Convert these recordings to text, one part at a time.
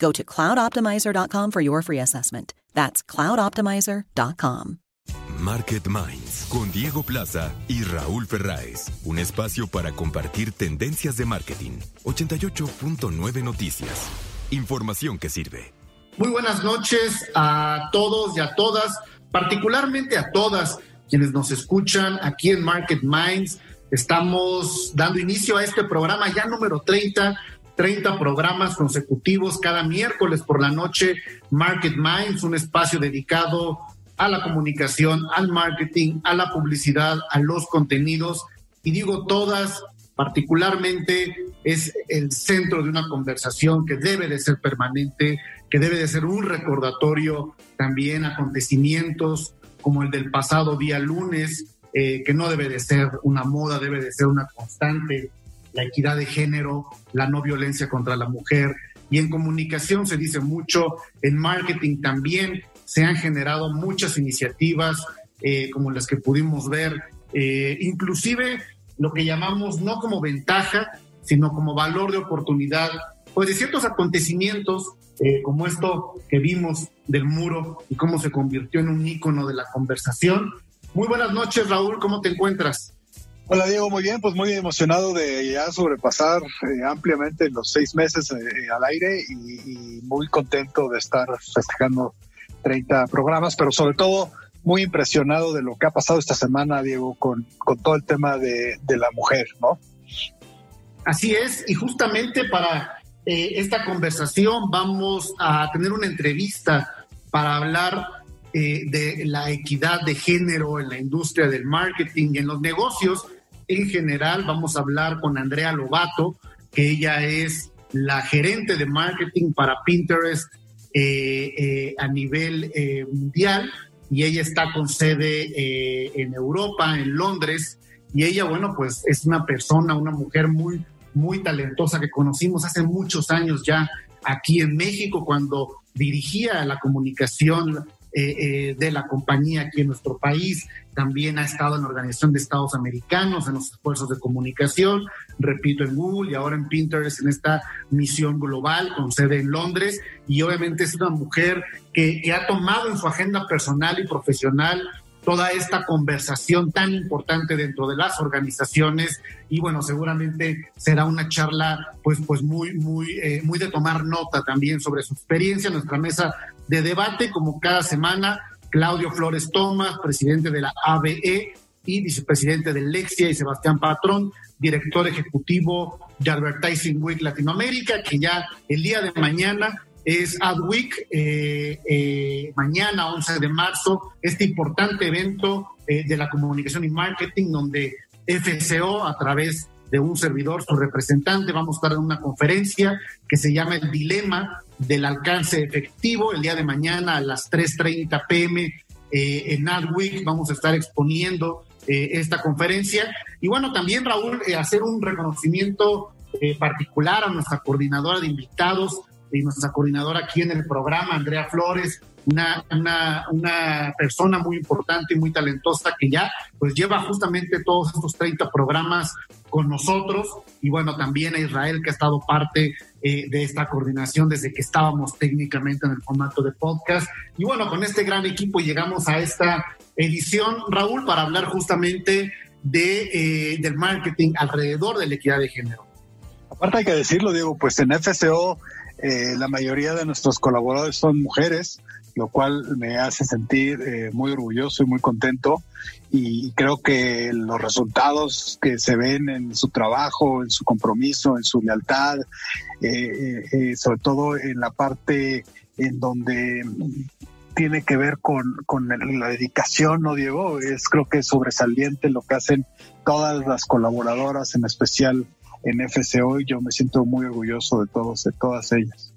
Go to cloudoptimizer.com for your free assessment. That's cloudoptimizer.com. Market Minds con Diego Plaza y Raúl Ferráez. Un espacio para compartir tendencias de marketing. 88.9 Noticias. Información que sirve. Muy buenas noches a todos y a todas, particularmente a todas quienes nos escuchan aquí en Market Minds. Estamos dando inicio a este programa ya número 30 30 programas consecutivos cada miércoles por la noche. Market Minds, un espacio dedicado a la comunicación, al marketing, a la publicidad, a los contenidos. Y digo todas, particularmente es el centro de una conversación que debe de ser permanente, que debe de ser un recordatorio también acontecimientos como el del pasado día lunes, eh, que no debe de ser una moda, debe de ser una constante la equidad de género, la no violencia contra la mujer. Y en comunicación se dice mucho, en marketing también se han generado muchas iniciativas eh, como las que pudimos ver, eh, inclusive lo que llamamos no como ventaja, sino como valor de oportunidad, pues de ciertos acontecimientos eh, como esto que vimos del muro y cómo se convirtió en un ícono de la conversación. Muy buenas noches, Raúl, ¿cómo te encuentras? Hola Diego, muy bien, pues muy emocionado de ya sobrepasar eh, ampliamente los seis meses eh, al aire y, muy contento de estar festejando 30 programas, pero sobre todo muy impresionado de lo que ha pasado esta semana, Diego, con, con todo el tema de, la mujer, ¿no? Así es, y justamente para eh, esta conversación vamos a tener una entrevista para hablar de la equidad de género en la industria del marketing y en los negocios en general. Vamos a hablar con Andrea Lobato, que ella es la gerente de marketing para Pinterest eh, eh, a nivel eh, mundial y ella está con sede en Europa, en Londres. Y ella, bueno, pues es una persona, una mujer muy, muy talentosa que conocimos hace muchos años ya aquí en México cuando dirigía la comunicación eh, eh, de la compañía aquí en nuestro país. También ha estado en la Organización de Estados Americanos, en los esfuerzos de comunicación, repito, en Google y ahora en Pinterest, en esta misión global con sede en Londres. Y obviamente es una mujer que, que ha tomado en su agenda personal y profesional toda esta conversación tan importante dentro de las organizaciones y bueno seguramente será una charla pues pues muy muy eh, muy de tomar nota también sobre su experiencia nuestra mesa de debate como cada semana Claudio Flores Tomás presidente de la ABE y vicepresidente de Lexia y Sebastián Patrón director ejecutivo de Advertising Week Latinoamérica que ya el día de mañana es Adweek, eh, eh, mañana 11 de marzo, este importante evento eh, de la comunicación y marketing donde FCO a través de un servidor, su representante, vamos a estar en una conferencia que se llama El Dilema del Alcance Efectivo. El día de mañana a las 3.30 pm en Adweek vamos a estar exponiendo esta conferencia. Y bueno, también Raúl, hacer un reconocimiento particular a nuestra coordinadora de invitados, y nuestra coordinadora aquí en el programa, Andrea Flores, una, una, persona muy importante y muy talentosa que ya pues lleva justamente todos estos 30 programas con nosotros y bueno, también a Israel que ha estado parte eh, de esta coordinación desde que estábamos técnicamente en el formato de podcast. Y bueno, con este gran equipo llegamos a esta edición, Raúl, para hablar justamente de, eh, del marketing alrededor de la equidad de género. Aparte hay que decirlo, Diego, pues en FCO eh, la mayoría de nuestros colaboradores son mujeres lo cual me hace sentir eh, muy orgulloso y muy contento y creo que los resultados que se ven en su trabajo, en su compromiso, en su lealtad, eh, eh, sobre todo en la parte en donde tiene que ver con, con la dedicación, ¿no, Diego? Es creo que es sobresaliente lo que hacen todas las colaboradoras, en especial en FCO, y yo me siento muy orgulloso de todos, de todas ellas.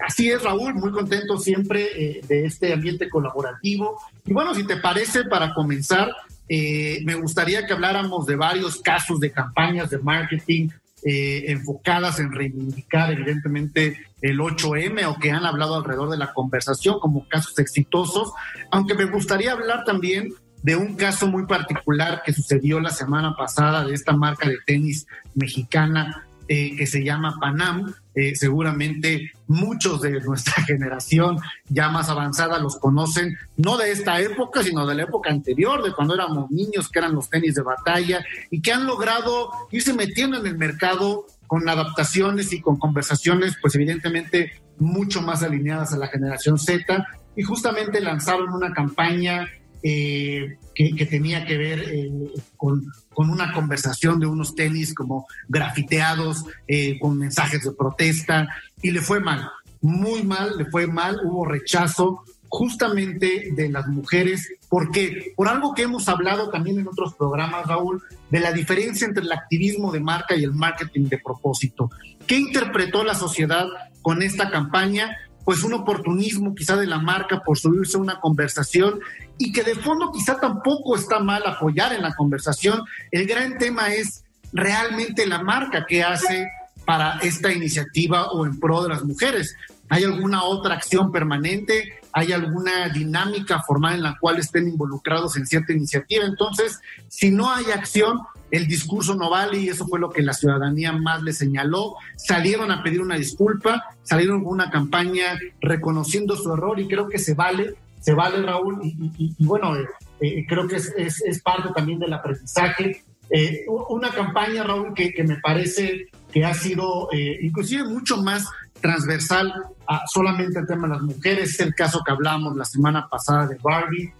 Así es, Raúl, muy contento siempre eh, de este ambiente colaborativo. Y bueno, si te parece, para comenzar, eh, me gustaría que habláramos de varios casos de campañas de marketing eh, enfocadas en reivindicar evidentemente el 8M o que han hablado alrededor de la conversación como casos exitosos, aunque me gustaría hablar también de un caso muy particular que sucedió la semana pasada de esta marca de tenis mexicana eh, que se llama Panam. Eh, seguramente muchos de nuestra generación ya más avanzada los conocen, no de esta época, sino de la época anterior, de cuando éramos niños, que eran los tenis de batalla, y que han logrado irse metiendo en el mercado con adaptaciones y con conversaciones, pues evidentemente mucho más alineadas a la generación Z, y justamente lanzaron una campaña eh, que, tenía que ver eh, con, una conversación de unos tenis como grafiteados, eh, con mensajes de protesta, y le fue mal, muy mal, le fue mal, hubo rechazo justamente de las mujeres, porque por algo que hemos hablado también en otros programas, Raúl, de la diferencia entre el activismo de marca y el marketing de propósito. ¿Qué interpretó la sociedad con esta campaña? Pues un oportunismo quizá de la marca por subirse a una conversación y que de fondo quizá tampoco está mal apoyar en la conversación. El gran tema es realmente la marca que hace para esta iniciativa o en pro de las mujeres. ¿Hay alguna otra acción permanente? ¿Hay alguna dinámica formal en la cual estén involucrados en cierta iniciativa? Entonces, si no hay acción, el discurso no vale y eso fue lo que la ciudadanía más le señaló. Salieron a pedir una disculpa, salieron con una campaña reconociendo su error y creo que se vale, se vale Raúl y, bueno, eh, eh, creo que es, parte también del aprendizaje. Eh, una campaña, Raúl, que, me parece que ha sido inclusive mucho más transversal a solamente el tema de las mujeres, es el caso que hablamos la semana pasada de Barbie,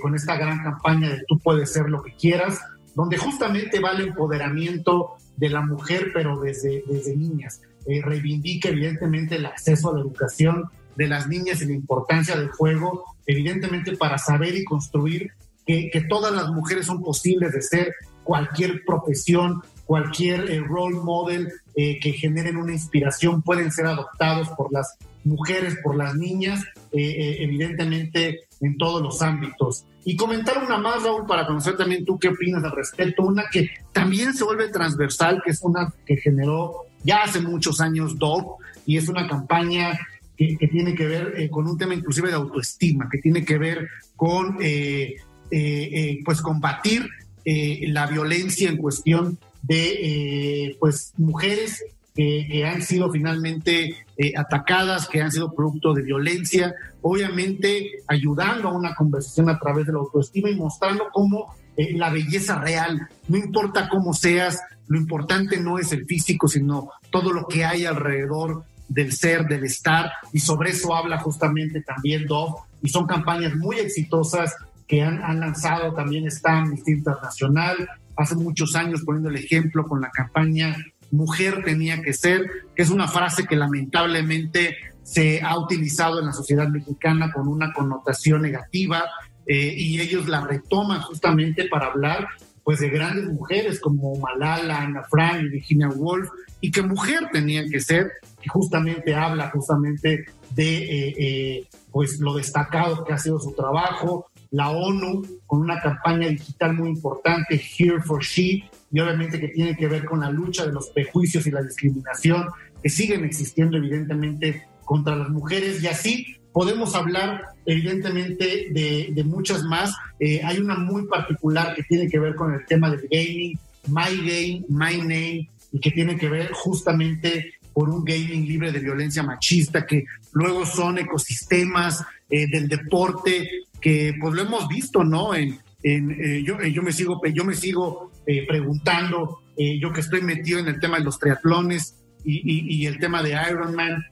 con esta gran campaña de tú puedes ser lo que quieras donde justamente va el empoderamiento de la mujer, pero desde, desde niñas. Eh, reivindica evidentemente el acceso a la educación de las niñas y la importancia del juego, evidentemente para saber y construir que, todas las mujeres son posibles de ser cualquier profesión, cualquier eh, role model eh, que generen una inspiración, pueden ser adoptados por las mujeres, por las niñas, evidentemente en todos los ámbitos. Y comentar una más, Raúl, para conocer también tú qué opinas al respecto. Una que también se vuelve transversal, que es una que generó ya hace muchos años Dove, y es una campaña que, tiene que ver eh, con un tema inclusive de autoestima, que tiene que ver con eh, eh, pues combatir la violencia en cuestión de pues mujeres que, han sido finalmente eh, atacadas, que han sido producto de violencia, obviamente ayudando a una conversación a través de la autoestima y mostrando cómo eh, la belleza real, no importa cómo seas, lo importante no es el físico, sino todo lo que hay alrededor del ser, del estar, y sobre eso habla justamente también Dove, y son campañas muy exitosas que han, han lanzado también está Amnistía Internacional, hace muchos años poniendo el ejemplo con la campaña mujer tenía que ser, que es una frase que lamentablemente se ha utilizado en la sociedad mexicana con una connotación negativa eh, y ellos la retoman justamente para hablar pues de grandes mujeres como Malala, Ana Frank y Virginia Woolf y que mujer tenían que ser, que justamente habla justamente de eh, eh, pues lo destacado que ha sido su trabajo, la ONU con una campaña digital muy importante, Here for She, y obviamente que tiene que ver con la lucha de los prejuicios y la discriminación que siguen existiendo evidentemente contra las mujeres y así podemos hablar evidentemente de, muchas más. Eh, hay una muy particular que tiene que ver con el tema del gaming, My Game, My Name, y que tiene que ver justamente por un gaming libre de violencia machista, que luego son ecosistemas eh, del deporte que pues lo hemos visto, ¿no? En, eh, yo, eh, yo, me sigo, yo me sigo eh, preguntando, yo que estoy metido en el tema de los triatlones y, y, el tema de Ironman,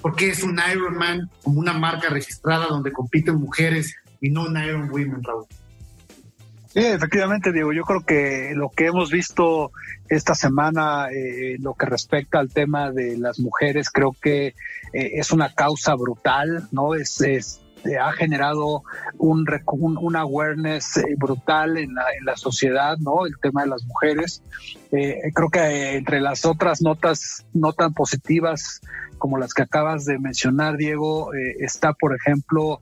¿Por qué es un Ironman como una marca registrada donde compiten mujeres y no un Iron Women, Raúl? Sí, efectivamente, Diego. Yo creo que lo que hemos visto esta semana, eh, lo que respecta al tema de las mujeres, creo que eh, es una causa brutal, ¿no? Es, es ha generado un, un, awareness eh, brutal en la, en la, sociedad, ¿no? El tema de las mujeres. Eh, creo que entre las otras notas no tan positivas como las que acabas de mencionar, Diego, eh, está, por ejemplo,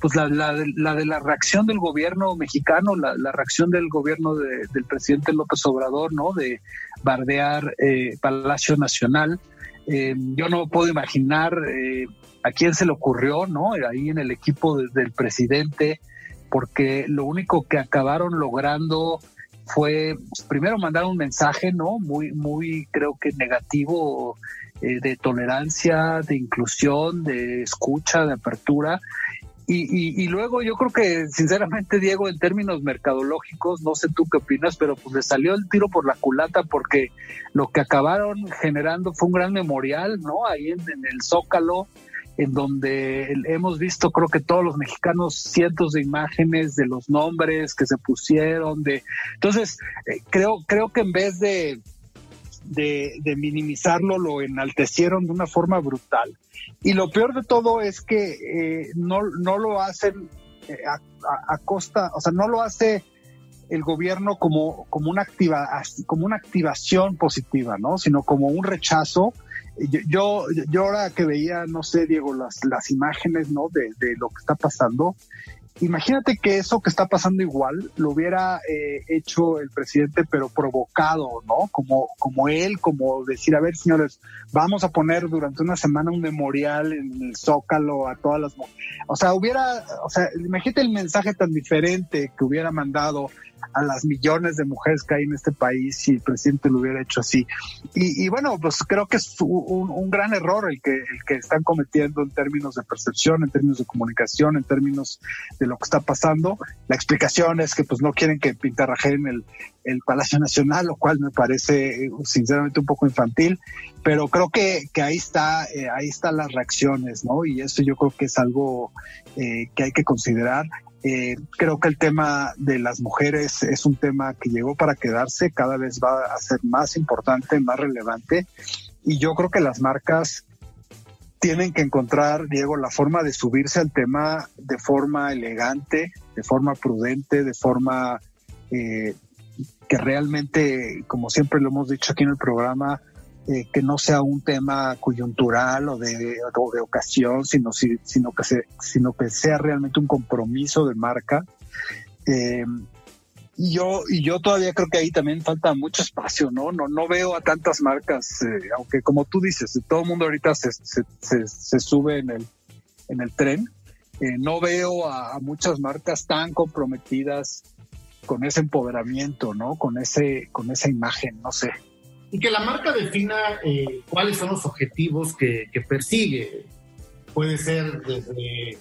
pues la, la, la, de la reacción del gobierno mexicano, la, la reacción del gobierno del presidente López Obrador, ¿no? De bardear Palacio Nacional. yo no puedo imaginar a quién se le ocurrió, ¿no? Ahí en el equipo del presidente, porque lo único que acabaron logrando fue primero mandar un mensaje, ¿no? Muy, muy, creo que negativo eh, de tolerancia, de inclusión, de escucha, de apertura. Y, y, luego yo creo que, sinceramente, Diego, en términos mercadológicos, no sé tú qué opinas, pero pues le salió el tiro por la culata porque lo que acabaron generando fue un gran memorial, ¿no? Ahí en el Zócalo, en donde hemos visto, creo que todos los mexicanos, cientos de imágenes de los nombres que se pusieron, de entonces eh, creo, creo que en vez de, de, minimizarlo, lo enaltecieron de una forma brutal. Y lo peor de todo es que eh, no, no lo hacen eh, a, costa, o sea, no lo hace el gobierno como, como, una activa, como una activación positiva, ¿no? Sino como un rechazo yo, yo ahora que veía, no sé, Diego, las, las imágenes, ¿no? De, de lo que está pasando, imagínate que eso que está pasando igual lo hubiera eh, hecho el presidente, pero provocado, ¿no? Como, como él, como decir, a ver, señores, vamos a poner durante una semana un memorial en el Zócalo a todas las... O sea, hubiera, o sea, imagínate el mensaje tan diferente que hubiera mandado a las millones de mujeres que hay en este país si el presidente lo hubiera hecho así. Y, bueno, pues creo que es un, gran error el que, el que están cometiendo en términos de percepción, en términos de comunicación, en términos de lo que está pasando. La explicación es que pues no quieren que pintarrajeen el, el Palacio Nacional, lo cual me parece sinceramente un poco infantil, pero creo que, que ahí está, eh, ahí están las reacciones, ¿no? Y eso yo creo que es algo eh, que hay que considerar. Eh, creo que el tema de las mujeres es un tema que llegó para quedarse, cada vez va a ser más importante, más relevante. Y yo creo que las marcas tienen que encontrar, Diego, la forma de subirse al tema de forma elegante, de forma prudente, de forma eh, que realmente, como siempre lo hemos dicho aquí en el programa, eh, que no sea un tema coyuntural o de, de ocasión, sino, se, sino que sea realmente un compromiso de marca. Eh, y yo, y yo todavía creo que ahí también falta mucho espacio, ¿no? No, no veo a tantas marcas, eh, aunque como tú dices, todo el mundo ahorita se, se, se, sube en el, en el tren. no veo a, a, muchas marcas tan comprometidas con ese empoderamiento, ¿no? Con ese, con esa imagen, no sé y que la marca defina eh, cuáles son los objetivos que, persigue. Puede ser desde,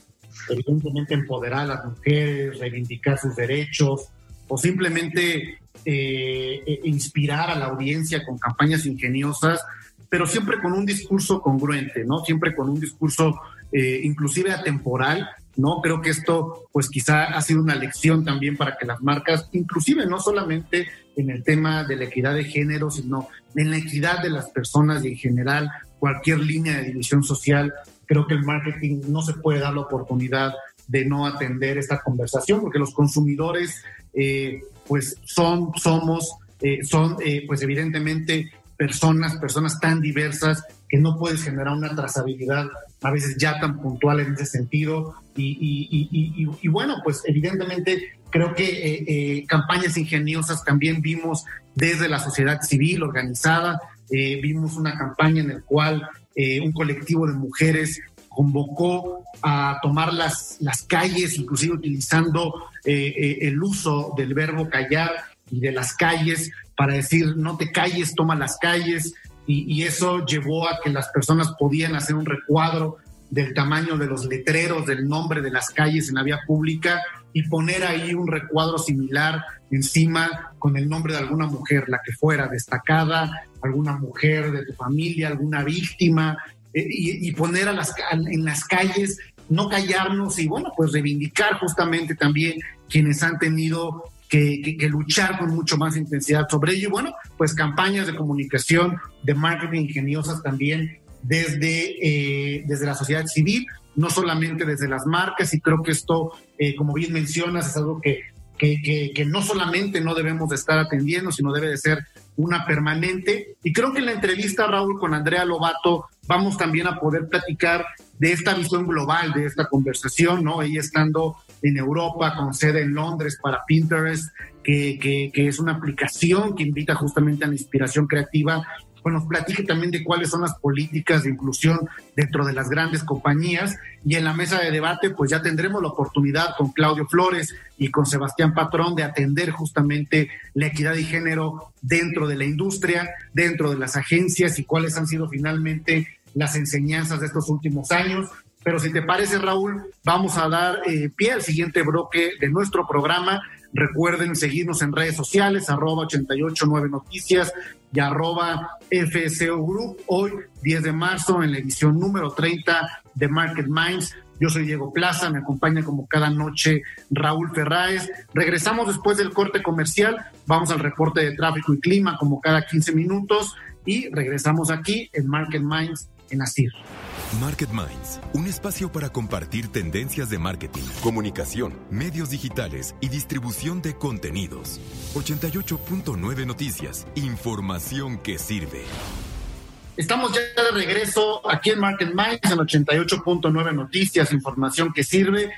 evidentemente, empoderar a las mujeres, reivindicar sus derechos, o simplemente eh, e, inspirar a la audiencia con campañas ingeniosas, pero siempre con un discurso congruente, ¿no? Siempre con un discurso eh, inclusive atemporal, ¿no? Creo que esto, pues quizá ha sido una lección también para que las marcas, inclusive no solamente en el tema de la equidad de género, sino en la equidad de las personas y en general cualquier línea de división social. Creo que el marketing no se puede dar la oportunidad de no atender esta conversación porque los consumidores eh, pues son, somos, eh, son eh, pues evidentemente personas, personas tan diversas que no puedes generar una trazabilidad a veces ya tan puntual en ese sentido. Y, bueno, pues evidentemente creo que eh, eh, campañas ingeniosas también vimos desde la sociedad civil organizada, eh, vimos una campaña en la cual un colectivo de mujeres convocó a tomar las, las calles, inclusive utilizando el uso del verbo callar y de las calles para decir no te calles, toma las calles, y, eso llevó a que las personas podían hacer un recuadro del tamaño de los letreros, del nombre de las calles en la vía pública y poner ahí un recuadro similar encima con el nombre de alguna mujer, la que fuera destacada, alguna mujer de tu familia, alguna víctima, y, poner a las, en las calles, no callarnos y bueno, pues reivindicar justamente también quienes han tenido que, luchar con mucho más intensidad sobre ello. Y bueno, pues campañas de comunicación, de marketing ingeniosas también desde, eh, desde la sociedad civil, no solamente desde las marcas, y creo que esto, eh, como bien mencionas, es algo que, que, que, no solamente no debemos de estar atendiendo, sino debe de ser una permanente. Y creo que en la entrevista, Raúl, con Andrea Lobato, vamos también a poder platicar de esta visión global, de esta conversación, ¿no? Ella estando en Europa, con sede en Londres para Pinterest, que, que, que es una aplicación que invita justamente a la inspiración creativa bueno, nos platique también de cuáles son las políticas de inclusión dentro de las grandes compañías. Y en la mesa de debate, pues ya tendremos la oportunidad con Claudio Flores y con Sebastián Patrón de atender justamente la equidad de género dentro de la industria, dentro de las agencias y cuáles han sido finalmente las enseñanzas de estos últimos años. Pero si te parece, Raúl, vamos a dar eh, pie al siguiente bloque de nuestro programa. Recuerden seguirnos en redes sociales, arroba 889 Noticias y arroba FSO Group. Hoy, 10 de marzo, en la edición número 30 de Market Minds. Yo soy Diego Plaza, me acompaña como cada noche Raúl Ferráez. Regresamos después del corte comercial, vamos al reporte de tráfico y clima como cada 15 minutos y regresamos aquí en Market Minds en Asir. Market Minds, un espacio para compartir tendencias de marketing, comunicación, medios digitales y distribución de contenidos. 88.9 Noticias, información que sirve. Estamos ya de regreso aquí en Market Minds en 88.9 Noticias, información que sirve.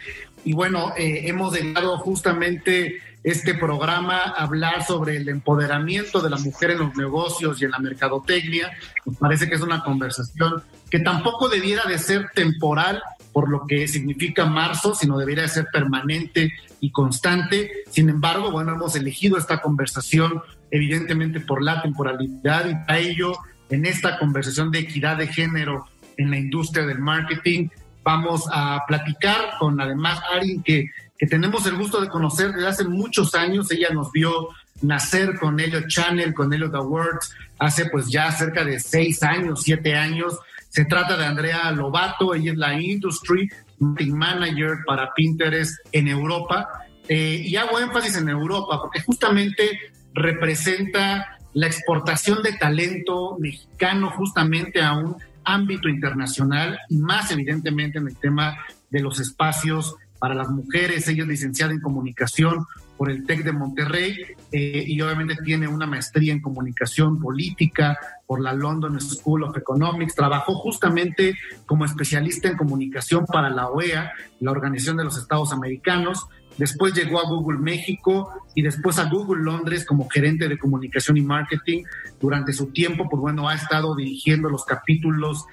Y bueno, eh, hemos dedicado justamente este programa hablar sobre el empoderamiento de la mujer en los negocios y en la mercadotecnia. Nos parece que es una conversación que tampoco debiera de ser temporal por lo que significa marzo, sino debería de ser permanente y constante. Sin embargo, bueno, hemos elegido esta conversación evidentemente por la temporalidad y para ello, en esta conversación de equidad de género en la industria del marketing, vamos a platicar con además alguien que que tenemos el gusto de conocer desde hace muchos años. Ella nos vio nacer con Elliot Channel, con Elliot Awards, hace pues ya cerca de seis años, siete años. Se trata de Andrea Lobato, ella es la Industry Manager para Pinterest en Europa. Eh, y hago énfasis en Europa porque justamente representa la exportación de talento mexicano justamente a un ámbito internacional y más evidentemente en el tema de los espacios para las mujeres. Ella es licenciada en comunicación por el TEC de Monterrey eh, y obviamente tiene una maestría en comunicación política por la London School of Economics. Trabajó justamente como especialista en comunicación para la OEA, la Organización de los Estados Americanos. Después llegó a Google México y después a Google Londres como gerente de comunicación y marketing. Durante su tiempo, pues bueno, ha estado dirigiendo los capítulos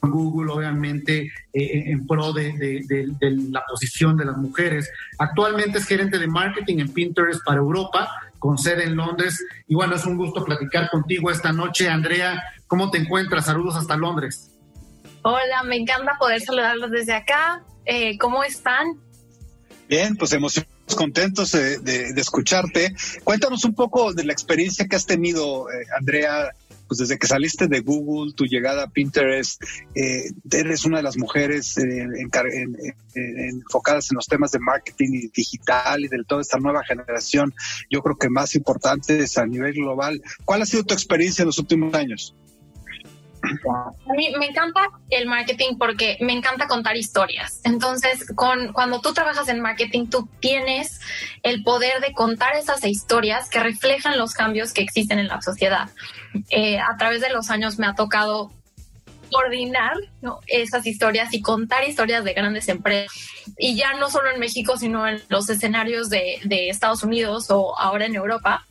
Google, obviamente, eh, en pro de, de, la posición de las mujeres. Actualmente es gerente de marketing en Pinterest para Europa, con sede en Londres. Y bueno, es un gusto platicar contigo esta noche. Andrea, ¿cómo te encuentras? Saludos hasta Londres. Hola, me encanta poder saludarlos desde acá. Eh, ¿Cómo están? Bien, pues emocionados, contentos de, escucharte. Cuéntanos un poco de la experiencia que has tenido, eh, Andrea, pues desde que saliste de Google, tu llegada a Pinterest, eh, eres una de las mujeres eh, enfocadas en los temas de marketing digital y de toda esta nueva generación, yo creo que más importantes a nivel global. ¿Cuál ha sido tu experiencia en los últimos años? A mí me encanta el marketing porque me encanta contar historias. Entonces, con, cuando tú trabajas en marketing, tú tienes el poder de contar esas historias que reflejan los cambios que existen en la sociedad. Eh, a través de los años me ha tocado coordinar esas historias y contar historias de grandes empresas. Y ya no solo en México, sino en los escenarios de, de Estados Unidos o ahora en Europa.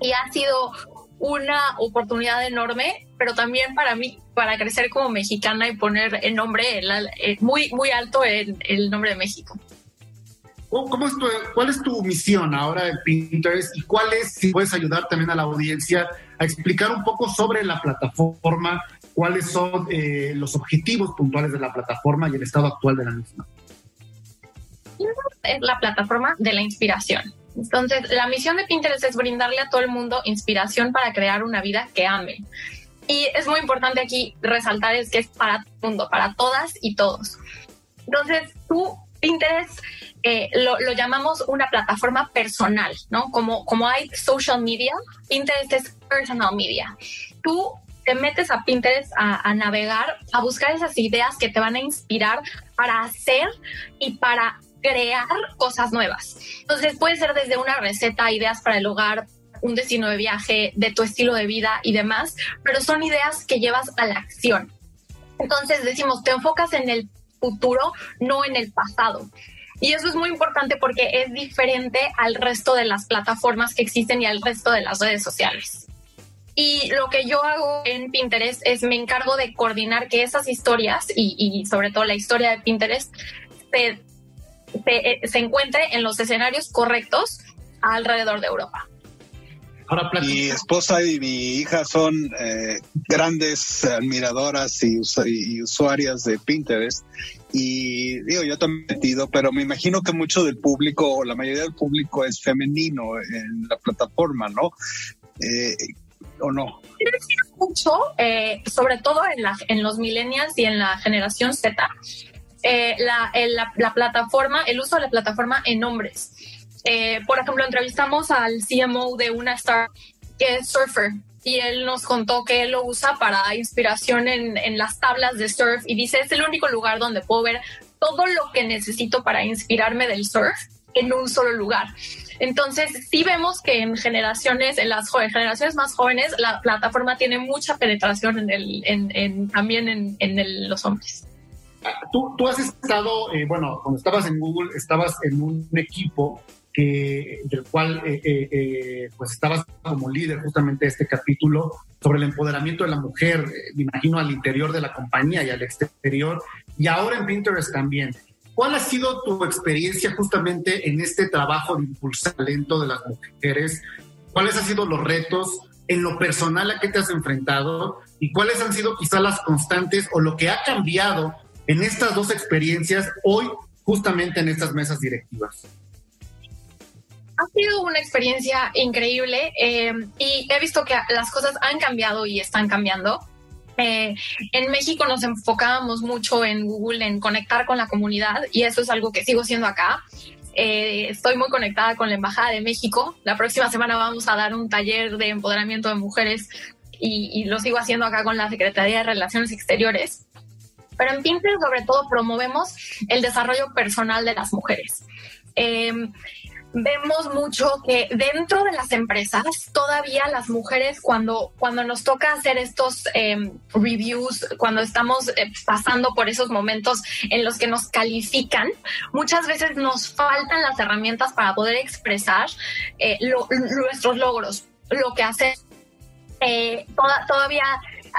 Y ha sido una oportunidad enorme, pero también para mí, para crecer como mexicana y poner el nombre muy, muy alto el, el nombre de México. ¿Cómo es tu, ¿Cuál es tu misión ahora de Pinterest y cuál es, si puedes ayudar también a la audiencia a explicar un poco sobre la plataforma, cuáles son eh, los objetivos puntuales de la plataforma y el estado actual de la misma? Es la plataforma de la inspiración. Entonces, la misión de Pinterest es brindarle a todo el mundo inspiración para crear una vida que ame. Y es muy importante aquí resaltar es que es para todo el mundo, para todas y todos. Entonces, tú, Pinterest, eh, lo, llamamos una plataforma personal, ¿no? Como, como hay social media, Pinterest es personal media. Tú te metes a Pinterest a, navegar, a buscar esas ideas que te van a inspirar para hacer y para crear cosas nuevas. Entonces puede ser desde una receta, ideas para el hogar, un destino de viaje, de tu estilo de vida y demás, pero son ideas que llevas a la acción. Entonces decimos, te enfocas en el futuro, no en el pasado. Y eso es muy importante porque es diferente al resto de las plataformas que existen y al resto de las redes sociales. Y lo que yo hago en Pinterest es me encargo de coordinar que esas historias y, y sobre todo la historia de Pinterest se, se, eh, se encuentre en los escenarios correctos alrededor de Europa. Mi esposa y mi hija son eh, grandes admiradoras y, y, usuarias de Pinterest. Y digo, yo también he metido, pero me imagino que mucho del público, o la mayoría del público es femenino en la plataforma, ¿no? Eh, ¿O no? Mucho, eh, sobre todo en, la, en los millennials y en la generación Z, eh, la, la, la plataforma, el uso de la plataforma en hombres. Eh, por ejemplo, entrevistamos al CMO de una startup que es surfer y él nos contó que él lo usa para inspiración en, en, las tablas de surf y dice, es el único lugar donde puedo ver todo lo que necesito para inspirarme del surf en un solo lugar. Entonces, sí vemos que en generaciones, en las generaciones más jóvenes, la plataforma tiene mucha penetración también en, los hombres. Tú, tú has estado, eh, bueno, cuando estabas en Google, estabas en un equipo que, del cual eh, eh, eh, pues estabas como líder justamente de este capítulo sobre el empoderamiento de la mujer, eh, me imagino al interior de la compañía y al exterior, y ahora en Pinterest también. ¿Cuál ha sido tu experiencia justamente en este trabajo de impulsar el talento de las mujeres? ¿Cuáles han sido los retos en lo personal a qué te has enfrentado? ¿Y cuáles han sido quizás las constantes o lo que ha cambiado en estas dos experiencias hoy justamente en estas mesas directivas? ha sido una experiencia increíble eh, y he visto que las cosas han cambiado y están cambiando. Eh, en México nos enfocábamos mucho en Google en conectar con la comunidad y eso es algo que sigo haciendo acá. Eh, estoy muy conectada con la Embajada de México. La próxima semana vamos a dar un taller de empoderamiento de mujeres y, y lo sigo haciendo acá con la Secretaría de Relaciones Exteriores. Pero en Pinterest sobre todo promovemos el desarrollo personal de las mujeres. Eh, vemos mucho que dentro de las empresas todavía las mujeres cuando, cuando nos toca hacer estos eh, reviews, cuando estamos eh, pasando por esos momentos en los que nos califican, muchas veces nos faltan las herramientas para poder expresar eh, nuestros logros, lo que hace toda,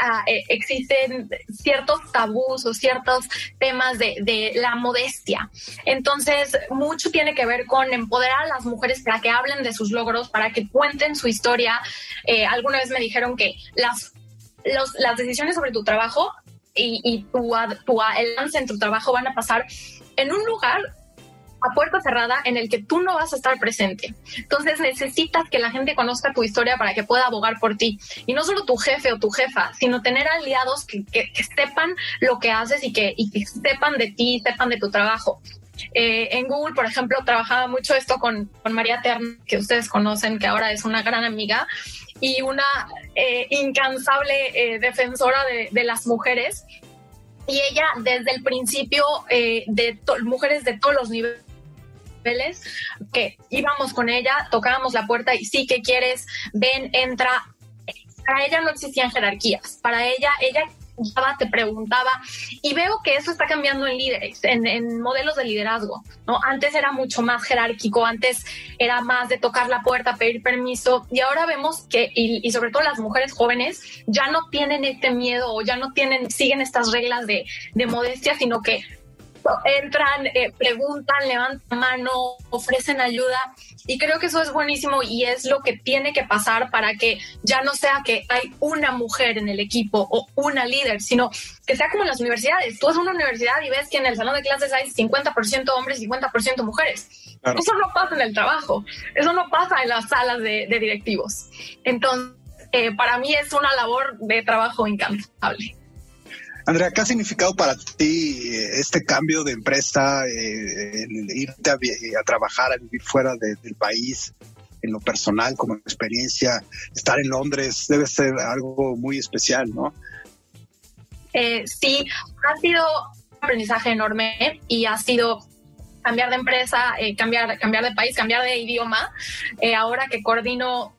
uh, existen ciertos tabús o ciertos temas de, de, la modestia. Entonces, mucho tiene que ver con empoderar a las mujeres para que hablen de sus logros, para que cuenten su historia. Eh, alguna vez me dijeron que las, los, las decisiones sobre tu trabajo y, tu, tu en tu trabajo van a pasar en un lugar a puerta cerrada en el que tú no vas a estar presente. Entonces necesitas que la gente conozca tu historia para que pueda abogar por ti. Y no solo tu jefe o tu jefa, sino tener aliados que, que, que sepan lo que haces y que, y que sepan de ti, sepan de tu trabajo. Eh, en Google, por ejemplo, trabajaba mucho esto con, con María Terna, que ustedes conocen, que ahora es una gran amiga y una eh, incansable eh, defensora de, de las mujeres. Y ella, desde el principio, eh, de mujeres de todos los niveles, que íbamos con ella, tocábamos la puerta y sí, que quieres? Ven, entra. Para ella no existían jerarquías. Para ella, ella te preguntaba y veo que eso está cambiando en líderes, en, en, modelos de liderazgo, ¿no? Antes era mucho más jerárquico, antes era más de tocar la puerta, pedir permiso y ahora vemos que, y, y sobre todo las mujeres jóvenes, ya no tienen este miedo o ya no tienen, siguen estas reglas de, de modestia, sino que entran, eh, preguntan, levantan mano, ofrecen ayuda y creo que eso es buenísimo y es lo que tiene que pasar para que ya no sea que hay una mujer en el equipo o una líder, sino que sea como en las universidades. Tú vas a una universidad y ves que en el salón de clases hay 50% hombres y 50% mujeres. Claro. Eso no pasa en el trabajo, eso no pasa en las salas de, de directivos. Entonces, eh, para mí es una labor de trabajo incantable. Andrea, ¿qué ha significado para ti eh, este cambio de empresa, eh, irte a, trabajar, a vivir fuera del país, en lo personal, como experiencia? Estar en Londres debe ser algo muy especial, ¿no? Eh, sí, ha sido un aprendizaje enorme y ha sido cambiar de empresa, cambiar, cambiar de país, cambiar de idioma. ahora que coordino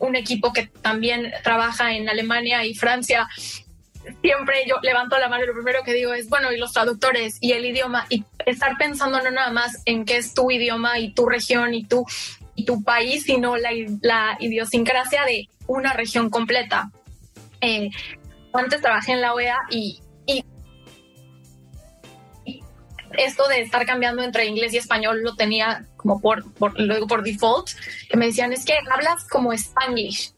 un equipo que también trabaja en Alemania y Francia, siempre yo levanto la mano y lo primero que digo es, bueno, y los traductores y el idioma, y estar pensando no nada más en qué es tu idioma y tu región y tu, y tu país, sino la, la idiosincrasia de una región completa. Eh, antes trabajé en la OEA y, esto de estar cambiando entre inglés y español lo tenía como por, por lo digo por default, que me decían, es que hablas como spanglish,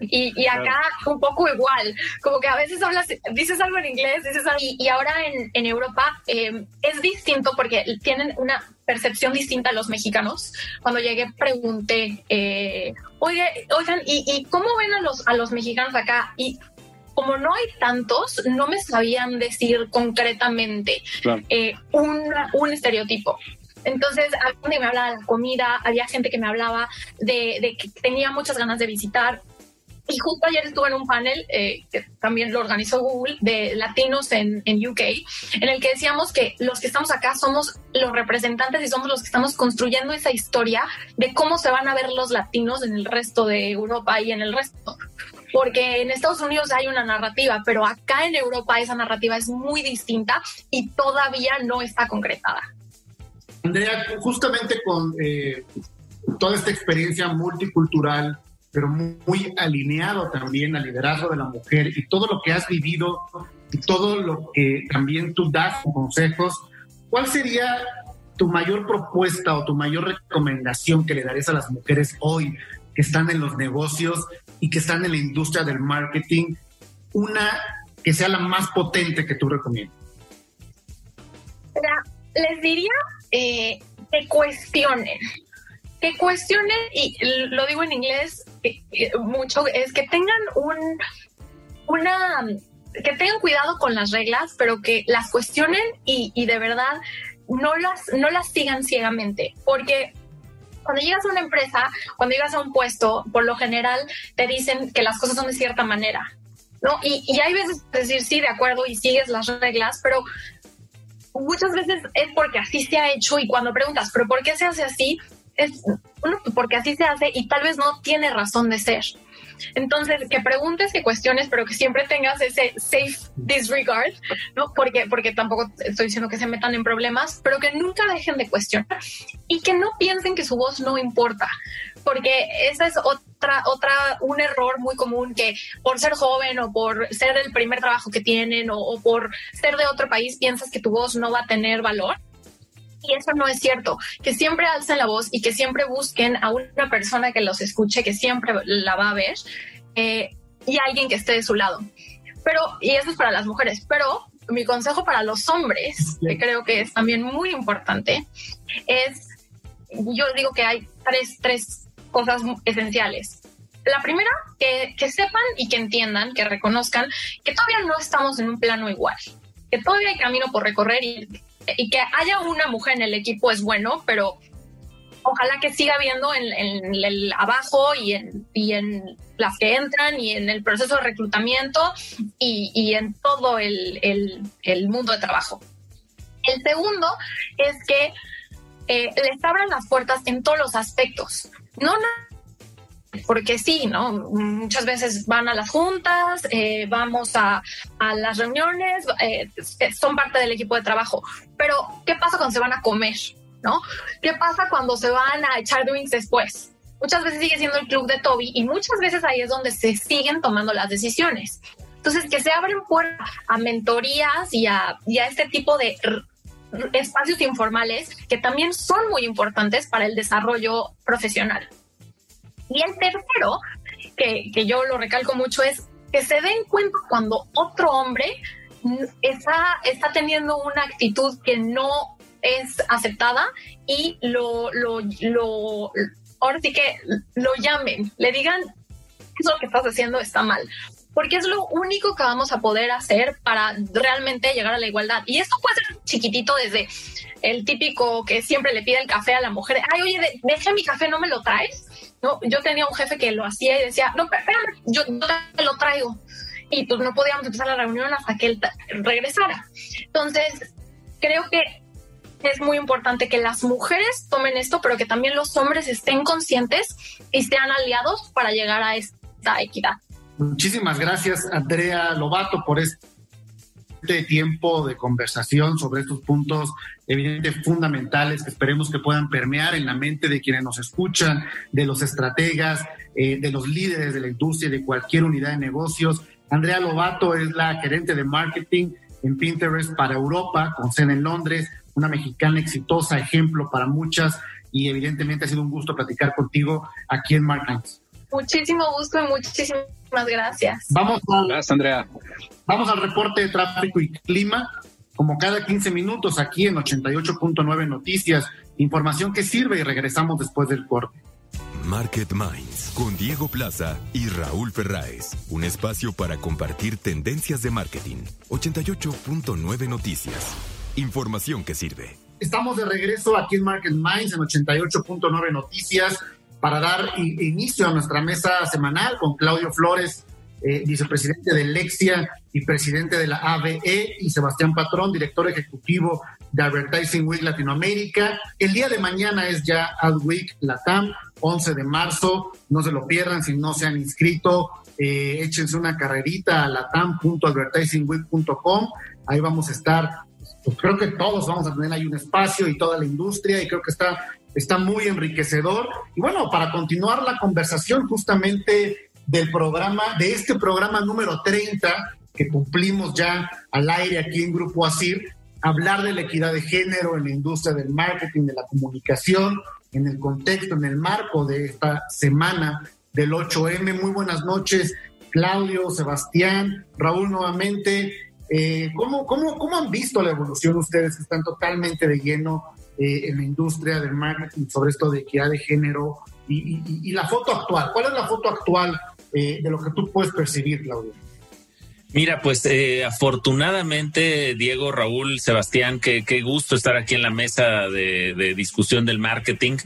y, y, acá un poco igual, como que a veces hablas, dices algo en inglés, dices algo, y, ahora en, en Europa eh, es distinto porque tienen una percepción distinta a los mexicanos. Cuando llegué pregunté, eh, oye, oigan, ¿y, ¿y, cómo ven a los, a los mexicanos acá? Y como no hay tantos, no me sabían decir concretamente eh, un, un, estereotipo. Entonces, alguien que me hablaba de la comida, había gente que me hablaba de, que tenía muchas ganas de visitar. Y justo ayer estuve en un panel eh, que también lo organizó Google de latinos en, en, UK, en el que decíamos que los que estamos acá somos los representantes y somos los que estamos construyendo esa historia de cómo se van a ver los latinos en el resto de Europa y en el resto porque en Estados Unidos hay una narrativa, pero acá en Europa esa narrativa es muy distinta y todavía no está concretada. Andrea, justamente con eh, toda esta experiencia multicultural, pero muy, alineado también al liderazgo de la mujer y todo lo que has vivido y todo lo que también tú das consejos, ¿cuál sería tu mayor propuesta o tu mayor recomendación que le darías a las mujeres hoy que están en los negocios y que están en la industria del marketing, una que sea la más potente que tú recomiendas? Les diría eh, que cuestionen, que cuestionen, y lo digo en inglés eh, mucho, es que tengan un, una, que tengan cuidado con las reglas, pero que las cuestionen y, y de verdad no las, no las sigan ciegamente, porque cuando llegas a una empresa, cuando llegas a un puesto, por lo general te dicen que las cosas son de cierta manera, ¿no? Y, y hay veces decir sí, de acuerdo, y sigues las reglas, pero muchas veces es porque así se ha hecho y cuando preguntas, ¿pero por qué se hace así? Es porque así se hace y tal vez no tiene razón de ser. Entonces, que preguntes, que cuestiones, pero que siempre tengas ese safe disregard, ¿no? Porque, porque tampoco estoy diciendo que se metan en problemas, pero que nunca dejen de cuestionar y que no piensen que su voz no importa, porque esa es otra, otra, un error muy común que por ser joven o por ser el primer trabajo que tienen o, o por ser de otro país piensas que tu voz no va a tener valor y eso no es cierto. Que siempre alcen la voz y que siempre busquen a una persona que los escuche, que siempre la va a ver, eh, y alguien que esté de su lado. Pero, y eso es para las mujeres, pero mi consejo para los hombres, que creo que es también muy importante, es, yo digo que hay tres, tres cosas esenciales. La primera, que, sepan y que entiendan, que reconozcan que todavía no estamos en un plano igual, que todavía hay camino por recorrer y que haya una mujer en el equipo es bueno, pero ojalá que siga habiendo en, el abajo y en, y en las que entran y en el proceso de reclutamiento y, en todo el, mundo de trabajo. El segundo es que eh, les abran las puertas en todos los aspectos. No, porque sí, ¿no? Muchas veces van a las juntas, eh, vamos a, a, las reuniones, eh, son parte del equipo de trabajo. Pero, ¿qué pasa cuando se van a comer? ¿No? ¿Qué pasa cuando se van a echar drinks después? Muchas veces sigue siendo el club de Toby y muchas veces ahí es donde se siguen tomando las decisiones. Entonces, que se abren puertas a mentorías y a, y a este tipo de espacios informales que también son muy importantes para el desarrollo profesional. Y el tercero, que, que yo lo recalco mucho, es que se den cuenta cuando otro hombre está, está teniendo una actitud que no es aceptada y lo, lo, lo, ahora sí que lo llamen, le digan eso que estás haciendo está mal porque es lo único que vamos a poder hacer para realmente llegar a la igualdad. Y esto puede ser chiquitito desde el típico que siempre le pide el café a la mujer, ay, oye, deje mi café, ¿no me lo traes? No, yo tenía un jefe que lo hacía y decía, no, espérame, yo, te lo traigo. Y pues no podíamos empezar la reunión hasta que él regresara. Entonces, creo que es muy importante que las mujeres tomen esto, pero que también los hombres estén conscientes y sean aliados para llegar a esta equidad. Muchísimas gracias, Andrea Lobato, por este tiempo de conversación sobre estos puntos evidentemente fundamentales que esperemos que puedan permear en la mente de quienes nos escuchan, de los estrategas, eh, de los líderes de la industria, de cualquier unidad de negocios. Andrea Lobato es la gerente de marketing en Pinterest para Europa, con sede en Londres, una mexicana exitosa, ejemplo para muchas, y evidentemente ha sido un gusto platicar contigo aquí en Marketing. Muchísimo gusto y muchísimas gracias. Vamos al, gracias, Andrea. Vamos al reporte de tráfico y clima. Como cada 15 minutos aquí en 88.9 Noticias, información que sirve y regresamos después del corte. Market Minds con Diego Plaza y Raúl Ferráez. Un espacio para compartir tendencias de marketing. 88.9 Noticias. Información que sirve. Estamos de regreso aquí en Market Minds en 88.9 Noticias para dar inicio a nuestra mesa semanal con Claudio Flores, eh, vicepresidente de Lexia y presidente de la ABE, y Sebastián Patrón, director ejecutivo de Advertising Week Latinoamérica. El día de mañana es ya Ad Week Latam, 11 de marzo. No se lo pierdan si no se han inscrito. Eh, échense una carrerita a latam.advertisingweek.com. Ahí vamos a estar. Pues creo que todos vamos a tener ahí un espacio y toda la industria y creo que está está muy enriquecedor. Y bueno, para continuar la conversación justamente del programa, de este programa número 30 que cumplimos ya al aire aquí en Grupo ASIR, hablar de la equidad de género en la industria del marketing, de la comunicación, en el contexto, en el marco de esta semana del 8M. Muy buenas noches, Claudio, Sebastián, Raúl nuevamente. Eh, ¿cómo, cómo, cómo han visto la evolución ustedes que están totalmente de lleno eh, en la industria del marketing sobre esto de equidad de género y, la foto actual. ¿Cuál es la foto actual eh, de lo que tú puedes percibir, Claudio? Mira, pues eh, afortunadamente, Diego, Raúl, Sebastián, qué, gusto estar aquí en la mesa de, de discusión del marketing.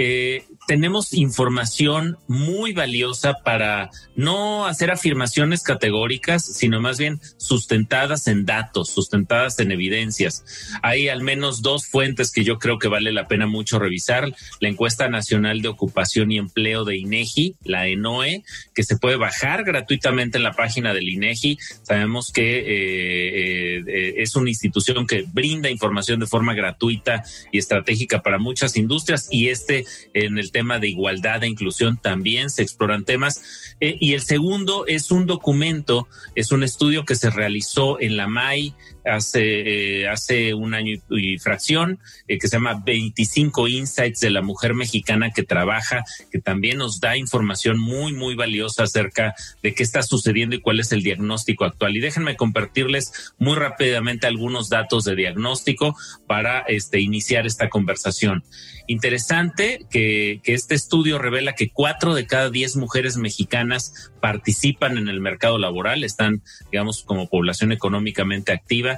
Eh, tenemos información muy valiosa para no hacer afirmaciones categóricas, sino más bien sustentadas en datos, sustentadas en evidencias. Hay al menos dos fuentes que yo creo que vale la pena mucho revisar. La encuesta nacional de ocupación y empleo de INEGI, la ENOE, que se puede bajar gratuitamente en la página del INEGI. Sabemos que eh, eh, es una institución que brinda información de forma gratuita y estratégica para muchas industrias y este en el tema de igualdad e inclusión también se exploran temas. Eh, y el segundo es un documento, es un estudio que se realizó en la MAI hace, eh, hace un año y, fracción, eh, que se llama 25 Insights de la mujer mexicana que trabaja, que también nos da información muy, muy valiosa acerca de qué está sucediendo y cuál es el diagnóstico actual. Y déjenme compartirles muy rápidamente algunos datos de diagnóstico para este, iniciar esta conversación. Interesante que, que este estudio revela que cuatro de cada diez mujeres mexicanas participan en el mercado laboral, están, digamos, como población económicamente activa.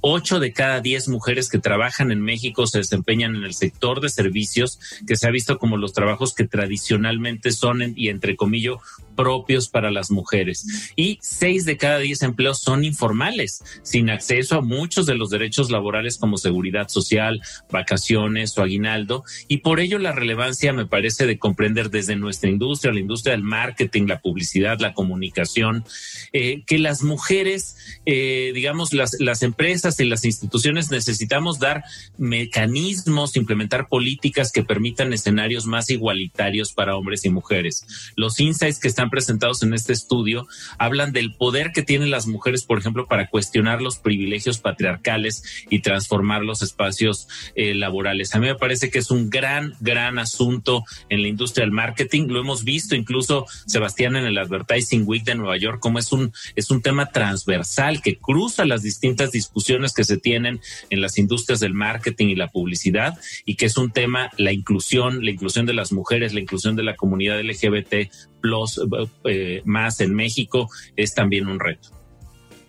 Ocho de cada diez mujeres que trabajan en México se desempeñan en el sector de servicios, que se ha visto como los trabajos que tradicionalmente son, y entre comillas, propios para las mujeres. Y seis de cada diez empleos son informales, sin acceso a muchos de los derechos laborales como seguridad social, vacaciones o aguinaldo. Y por ello la relevancia me parece de comprender desde nuestra industria, la industria del marketing, la publicidad, la comunicación, eh, que las mujeres, eh, digamos, las, las empresas y las instituciones necesitamos dar mecanismos, implementar políticas que permitan escenarios más igualitarios para hombres y mujeres. Los insights que están presentados en este estudio hablan del poder que tienen las mujeres, por ejemplo, para cuestionar los privilegios patriarcales y transformar los espacios eh, laborales. A mí me parece que es un gran, gran asunto en la industria del marketing. Lo hemos visto incluso, Sebastián, en el Advertising Week de Nueva York, como es un, es un tema transversal que cruza las distintas discusiones que se tienen en las industrias del marketing y la publicidad y que es un tema, la inclusión, la inclusión de las mujeres, la inclusión de la comunidad LGBT plus eh, más en México es también un reto.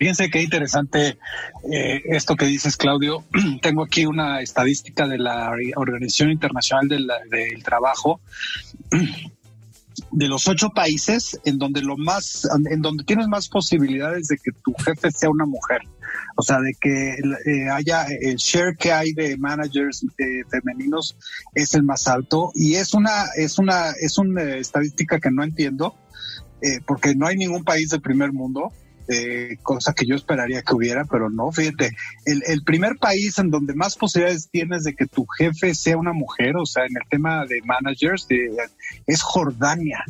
Fíjense qué interesante eh, esto que dices, Claudio. Tengo aquí una estadística de la Organización Internacional del, Trabajo. De los ocho países en donde lo más, en donde tienes más posibilidades de que tu jefe sea una mujer, o sea, de que eh, haya el share que hay de managers eh, femeninos es el más alto. Y es una, es una, es una estadística que no entiendo porque no hay ningún país del primer mundo cosa que yo esperaría que hubiera, pero no, fíjate, el, primer país en donde más posibilidades tienes de que tu jefe sea una mujer, o sea, en el tema de managers, es Jordania.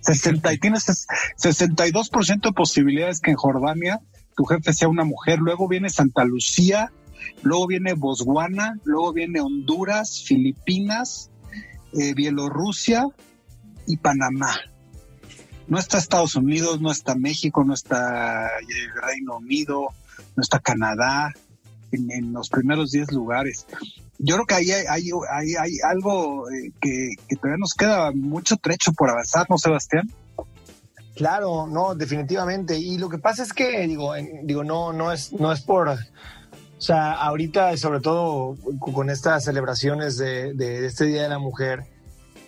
60, y tienes 62% de posibilidades que en Jordania tu jefe sea una mujer, luego viene Santa Lucía, luego viene Botswana, luego viene Honduras, Filipinas, eh, Bielorrusia y Panamá no está Estados Unidos, no está México, no está el Reino Unido, no está Canadá, en, los primeros 10 lugares. Yo creo que ahí hay, hay, algo eh, que, todavía nos queda mucho trecho por avanzar, ¿no, Sebastián? Claro, no, definitivamente. Y lo que pasa es que, digo, digo no, no es, no es por, o sea, ahorita, sobre todo con estas celebraciones de, de, este Día de la Mujer,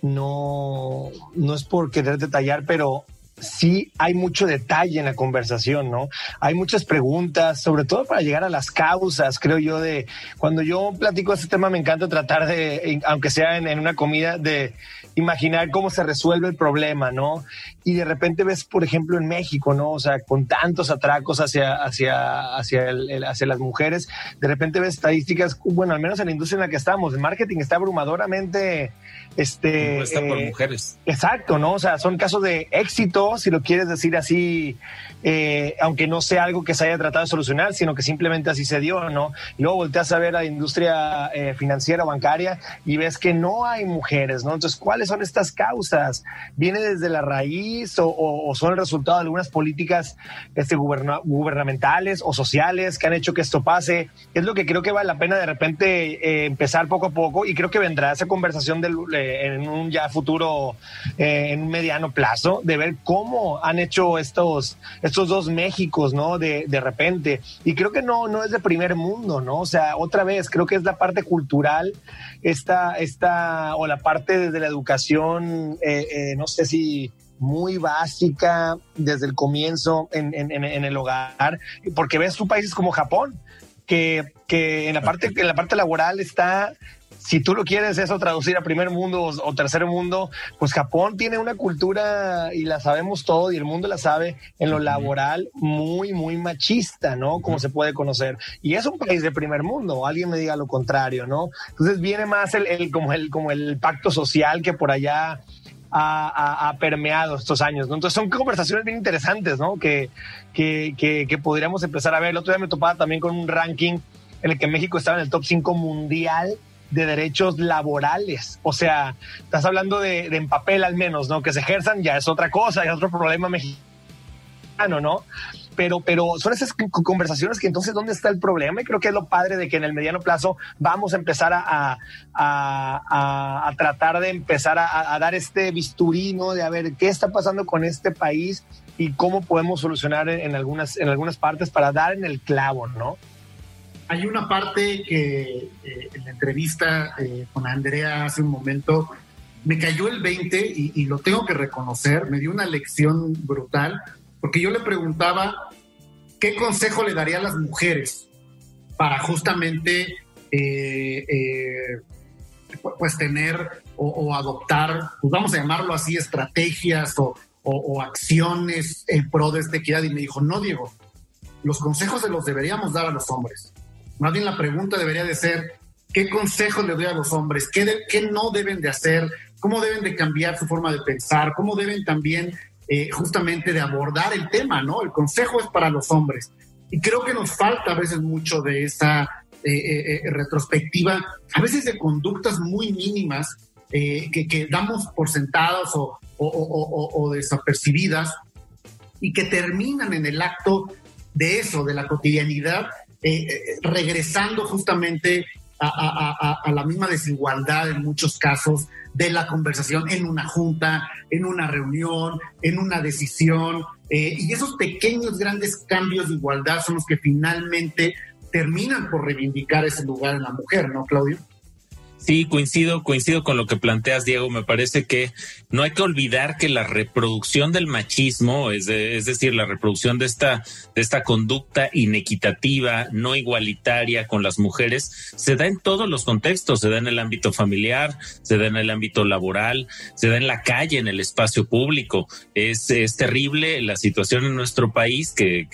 no, no es por querer detallar, pero sí hay mucho detalle en la conversación, ¿no? Hay muchas preguntas, sobre todo para llegar a las causas, creo yo, de cuando yo platico este tema me encanta tratar de, aunque sea en, una comida, de imaginar cómo se resuelve el problema, ¿no? Y de repente ves, por ejemplo, en México, ¿no? O sea, con tantos atracos hacia, hacia, hacia, hacia las mujeres, de repente ves estadísticas, bueno, al menos en la industria en la que estamos, el marketing está abrumadoramente este, por eh, mujeres. Exacto, ¿no? O sea, son casos de éxito, si lo quieres decir así, eh, aunque no sea algo que se haya tratado de solucionar, sino que simplemente así se dio, ¿no? Y luego volteas a ver a la industria eh, financiera, bancaria, y ves que no hay mujeres, ¿no? Entonces, ¿cuáles son estas causas? ¿Viene desde la raíz o, son el resultado de algunas políticas este, gubernamentales o sociales que han hecho que esto pase? Es lo que creo que vale la pena de repente empezar poco a poco y creo que vendrá esa conversación del en un ya futuro, eh, en un mediano plazo, de ver cómo han hecho estos, estos dos Méxicos, ¿no? De, de repente. Y creo que no, no es de primer mundo, ¿no? O sea, otra vez, creo que es la parte cultural, esta, esta, o la parte de la educación, eh, eh, no sé si muy básica desde el comienzo en, en, en, el hogar, porque ves tú países como Japón, que, que en la parte en la parte laboral está si tú lo quieres eso traducir a primer mundo o, tercer mundo, pues Japón tiene una cultura y la sabemos todo y el mundo la sabe en lo laboral muy, muy machista, ¿no? Como se puede conocer. Y es un país de primer mundo, alguien me diga lo contrario, ¿no? Entonces viene más el, como, el, como el pacto social que por allá ha, permeado estos años, ¿no? Entonces son conversaciones bien interesantes, ¿no? Que, que, que, que podríamos empezar a ver. El otro día me topaba también con un ranking en el que México estaba en el top 5 mundial de derechos laborales. O sea, estás hablando de, en papel al menos, ¿no? Que se ejerzan ya es otra cosa, es otro problema mexicano, ¿no? Pero, pero son esas conversaciones que entonces, ¿dónde está el problema? Y creo que es lo padre de que en el mediano plazo vamos a empezar a, a, tratar de empezar a, dar este bisturino de a ver qué está pasando con este país y cómo podemos solucionar algunas, en algunas partes para dar en el clavo, ¿no? Hay una parte que eh, en la entrevista eh, con Andrea hace un momento me cayó el 20 y, lo tengo que reconocer, me dio una lección brutal, porque yo le preguntaba qué consejo le daría a las mujeres para justamente eh, pues tener o, adoptar, pues vamos a llamarlo así, estrategias o, o acciones en pro de esta equidad. Y me dijo, no, Diego, los consejos se los deberíamos dar a los hombres más bien la pregunta debería de ser, ¿qué consejos le doy a los hombres? ¿Qué, qué no deben de hacer? ¿Cómo deben de cambiar su forma de pensar? ¿Cómo deben también eh, justamente de abordar el tema? ¿no? El consejo es para los hombres. Y creo que nos falta a veces mucho de esa eh, eh, retrospectiva, a veces de conductas muy mínimas que, que, damos por sentadas o, o, o, o desapercibidas y que terminan en el acto de eso, de la cotidianidad, eh, regresando justamente a, la misma desigualdad en muchos casos de la conversación en una junta, en una reunión, en una decisión. y esos pequeños, grandes cambios de igualdad son los que finalmente terminan por reivindicar ese lugar en la mujer, ¿no, Claudio? Sí, coincido, coincido con lo que planteas, Diego. Me parece que no hay que olvidar que la reproducción del machismo, es, decir, la reproducción de esta, de esta conducta inequitativa, no igualitaria con las mujeres, se da en todos los contextos, se da en el ámbito familiar, se da en el ámbito laboral, se da en la calle, en el espacio público. Es, es terrible la situación en nuestro país que,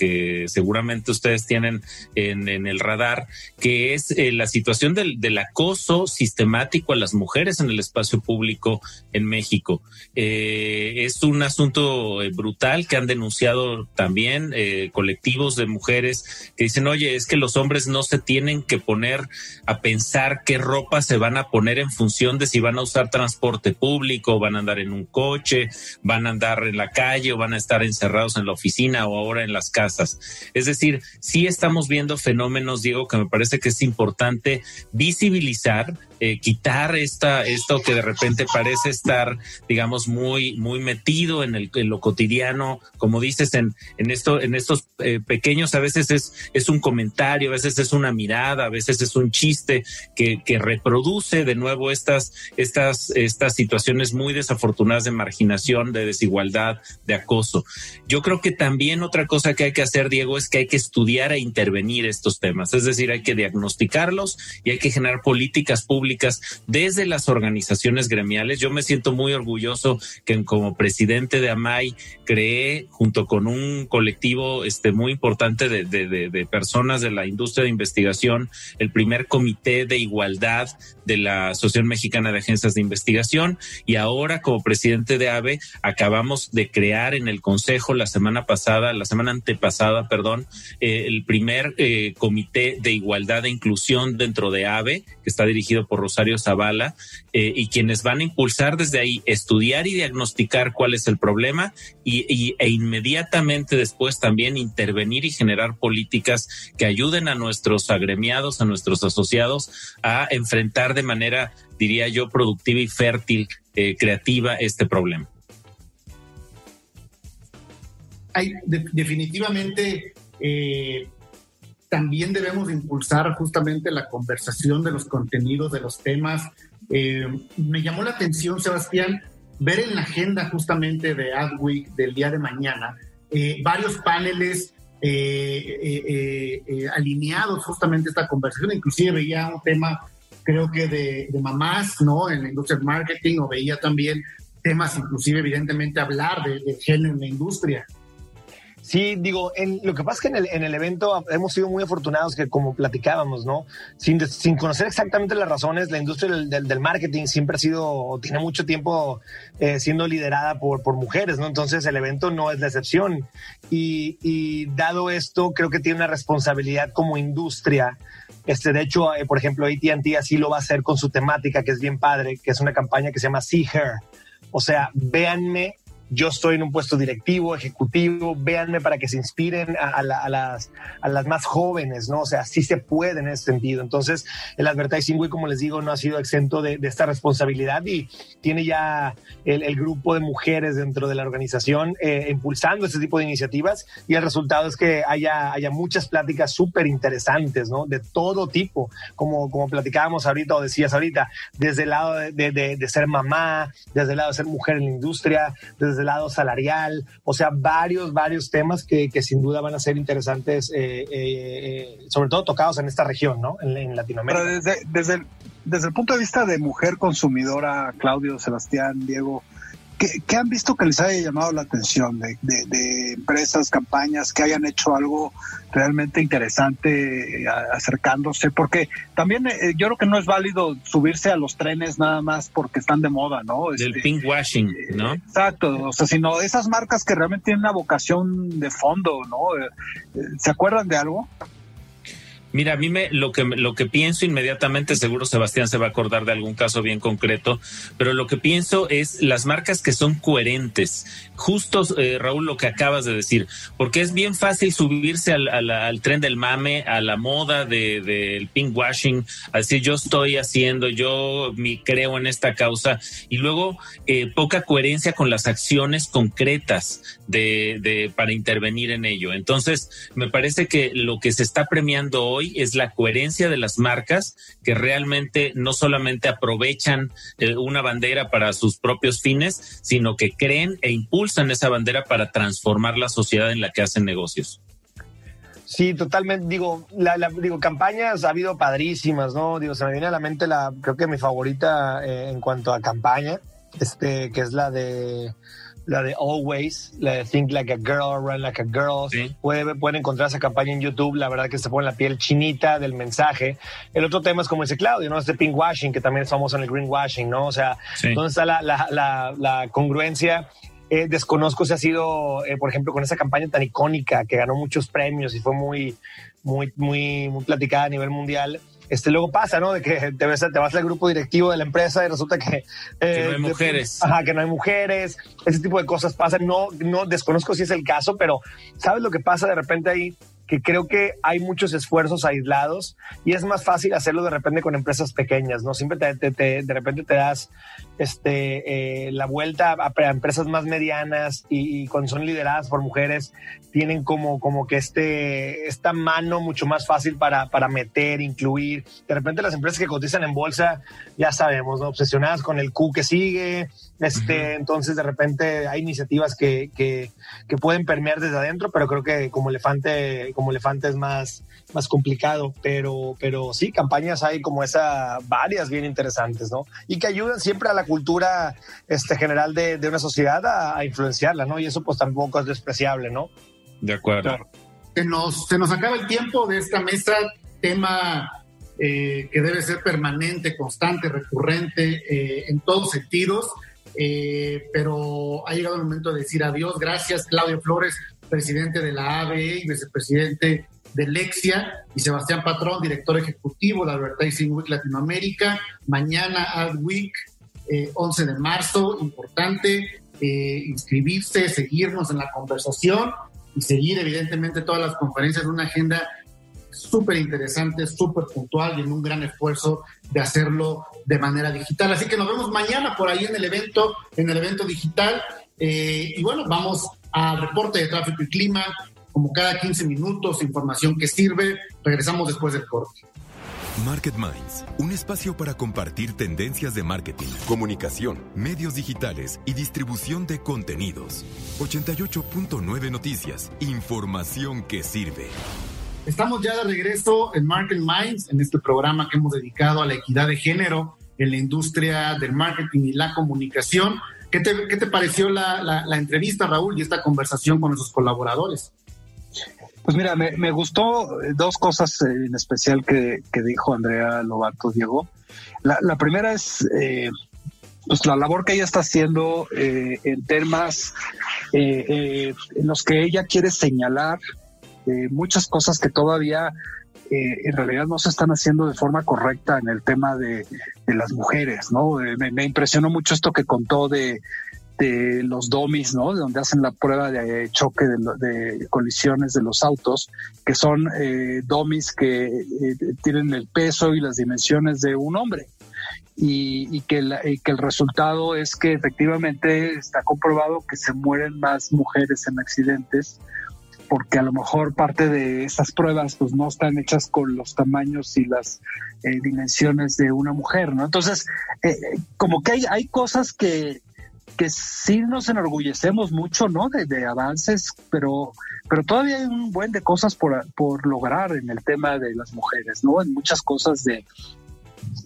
seguramente ustedes tienen en, en el radar, que es eh, la situación del, del acoso sistemático sistemático a las mujeres en el espacio público en México. Eh, es un asunto eh, brutal que han denunciado también eh, colectivos de mujeres que dicen, oye, es que los hombres no se tienen que poner a pensar qué ropa se van a poner en función de si van a usar transporte público, van a andar en un coche, van a andar en la calle o van a estar encerrados en la oficina o ahora en las casas. Es decir, sí estamos viendo fenómenos, Diego, que me parece que es importante visibilizar eh, quitar esta, esto que de repente parece estar, digamos, muy, muy metido en, el, lo cotidiano, como dices, en, en, esto, en estos eh, pequeños, a veces es, es un comentario, a veces es una mirada, a veces es un chiste que, que reproduce de nuevo estas, estas, estas situaciones muy desafortunadas de marginación, de desigualdad, de acoso. Yo creo que también otra cosa que hay que hacer, Diego, es que hay que estudiar e intervenir estos temas, es decir, hay que diagnosticarlos y hay que generar políticas públicas desde las organizaciones gremiales. Yo me siento muy orgulloso que como presidente de AMAI creé junto con un colectivo este, muy importante de, de personas de la industria de investigación el primer comité de igualdad de la Asociación Mexicana de Agencias de Investigación y ahora como presidente de AVE acabamos de crear en el Consejo la semana pasada, la semana antepasada, perdón, eh, el primer eh, comité de igualdad e inclusión dentro de AVE, que está dirigido por Rosario Zavala, eh, y quienes van a impulsar desde ahí estudiar y diagnosticar cuál es el problema y, e inmediatamente después también intervenir y generar políticas que ayuden a nuestros agremiados, a nuestros asociados a enfrentar de manera, diría yo, productiva y fértil, eh, creativa este problema. Hay, definitivamente eh, también debemos impulsar justamente la conversación de los contenidos, de los temas. Eh, me llamó la atención, Sebastián, ver en la agenda justamente de Adweek del día de mañana varios paneles alineados justamente a esta conversación. Inclusive veía un tema creo que de, mamás, ¿no? En la industria del marketing o veía también temas, inclusive evidentemente hablar de, de género en la industria. Sí, digo, en, lo que pasa es que en el, en el, evento hemos sido muy afortunados que como platicábamos, ¿no? Sin, conocer exactamente las razones, la industria del, marketing siempre ha sido, tiene mucho tiempo eh, siendo liderada por, mujeres, ¿no? Entonces el evento no es la excepción. Y, y dado esto, creo que tiene una responsabilidad como industria este, de hecho, eh, por ejemplo, AT&T así lo va a hacer con su temática, que es bien padre, que es una campaña que se llama See Her. O sea, véanme yo estoy en un puesto directivo, ejecutivo, véanme para que se inspiren a, las, a las más jóvenes, ¿no? O sea, sí se puede en ese sentido. Entonces, el Advertising Week, como les digo, no ha sido exento de, esta responsabilidad y tiene ya el, grupo de mujeres dentro de la organización eh, impulsando este tipo de iniciativas y el resultado es que haya, haya muchas pláticas súper interesantes, ¿no? De todo tipo, como, como platicábamos ahorita o decías ahorita, desde el lado de, de, de ser mamá, desde el lado de ser mujer en la industria, desde lado salarial, o sea, varios, varios temas que, que sin duda van a ser interesantes, eh, eh, eh, sobre todo tocados en esta región, ¿no? En, Latinoamérica. Pero desde, desde, desde el punto de vista de mujer consumidora, Claudio, Sebastián, Diego, ¿Qué, han visto que les haya llamado la atención de, empresas, campañas que hayan hecho algo realmente interesante eh, acercándose? Porque también eh, yo creo que no es válido subirse a los trenes nada más porque están de moda, ¿no? Del este, pink washing, ¿no? exacto, o sea, sino esas marcas que realmente tienen una vocación de fondo, ¿no? Eh, ¿Se acuerdan de algo? Mira, a mí me, lo que lo que pienso inmediatamente, seguro Sebastián se va a acordar de algún caso bien concreto, pero lo que pienso es las marcas que son coherentes. Justo, eh, Raúl, lo que acabas de decir, porque es bien fácil subirse al, al, tren del mame, a la moda del de, pink washing, a yo estoy haciendo, yo mi, creo en esta causa, y luego eh, poca coherencia con las acciones concretas de, de para intervenir en ello. Entonces, me parece que lo que se está premiando hoy es la coherencia de las marcas que realmente no solamente aprovechan eh, una bandera para sus propios fines, sino que creen e impulsan esa bandera para transformar la sociedad en la que hacen negocios. Sí, totalmente. Digo, la, digo, campañas ha habido padrísimas, ¿no? Digo, se me viene a la mente la, creo que mi favorita eh, en cuanto a campaña, este, que es la de la de Always, la de Think Like a Girl, Run Like a Girl. pueden encontrar esa campaña en YouTube, la verdad que se pone la piel chinita del mensaje. El otro tema es como dice Claudio, ¿no? Este pink washing, que también es famoso en el green washing, ¿no? O sea, ¿dónde está la, la, la, congruencia? Eh, desconozco si ha sido, eh, por ejemplo, con esa campaña tan icónica que ganó muchos premios y fue muy, muy, muy, muy platicada a nivel mundial este, luego pasa, ¿no? De que te vas, te vas al grupo directivo de la empresa y resulta que... Eh, no hay mujeres. ajá, que no hay mujeres. Ese tipo de cosas pasan. No, no desconozco si es el caso, pero ¿sabes lo que pasa de repente ahí? que creo que hay muchos esfuerzos aislados y es más fácil hacerlo de repente con empresas pequeñas, ¿no? Siempre te, de repente te das este, eh, la vuelta a, empresas más medianas y, cuando son lideradas por mujeres tienen como, como que este, esta mano mucho más fácil para, para meter, incluir. De repente las empresas que cotizan en bolsa, ya sabemos, ¿no? Obsesionadas con el Q que sigue, este, entonces de repente hay iniciativas que, que, que pueden permear desde adentro, pero creo que como elefante como elefante es más, más complicado, pero, pero sí, campañas hay como esa, varias bien interesantes, ¿no? Y que ayudan siempre a la cultura este, general de, de una sociedad a, influenciarla, ¿no? Y eso pues tampoco es despreciable, ¿no? De acuerdo. Se, nos, se nos acaba el tiempo de esta mesa, tema eh, que debe ser permanente, constante, recurrente eh, en todos sentidos. Eh, pero ha llegado el momento de decir adiós. Gracias, Claudio Flores, presidente de la ABE y vicepresidente de Lexia, y Sebastián Patrón, director ejecutivo de Advertising Week Latinoamérica. Mañana Ad Week, 11 eh, de marzo, importante eh, inscribirse, seguirnos en la conversación y seguir evidentemente todas las conferencias de una agenda súper interesante, súper puntual y en un gran esfuerzo de hacerlo de manera digital. Así que nos vemos mañana por ahí en el evento, en el evento digital. Eh, y bueno, vamos al reporte de tráfico y clima, como cada 15 minutos, información que sirve. Regresamos después del corte. Market Minds, un espacio para compartir tendencias de marketing, comunicación, medios digitales y distribución de contenidos. 88.9 Noticias, información que sirve. Estamos ya de regreso en Market Minds, en este programa que hemos dedicado a la equidad de género en la industria del marketing y la comunicación. ¿Qué te, pareció la, la, entrevista, Raúl, y esta conversación con nuestros colaboradores? Pues mira, me, gustó dos cosas en especial que, dijo Andrea Lobato, Diego. La, primera es eh, pues la labor que ella está haciendo eh, en temas eh, en los que ella quiere señalar muchas cosas que todavía eh, en realidad no se están haciendo de forma correcta en el tema de, las mujeres, ¿no? Eh, me, impresionó mucho esto que contó de, los domis, ¿no? De donde hacen la prueba de choque de, colisiones de los autos, que son eh, domis que tienen el peso y las dimensiones de un hombre. Y, que el resultado es que efectivamente está comprobado que se mueren más mujeres en accidentes porque a lo mejor parte de esas pruebas pues no están hechas con los tamaños y las eh, dimensiones de una mujer, ¿no? Entonces, eh, como que hay, hay cosas que, que sí nos enorgullecemos mucho, ¿no? De, avances, pero, pero todavía hay un buen de cosas por, por lograr en el tema de las mujeres, ¿no? En muchas cosas de,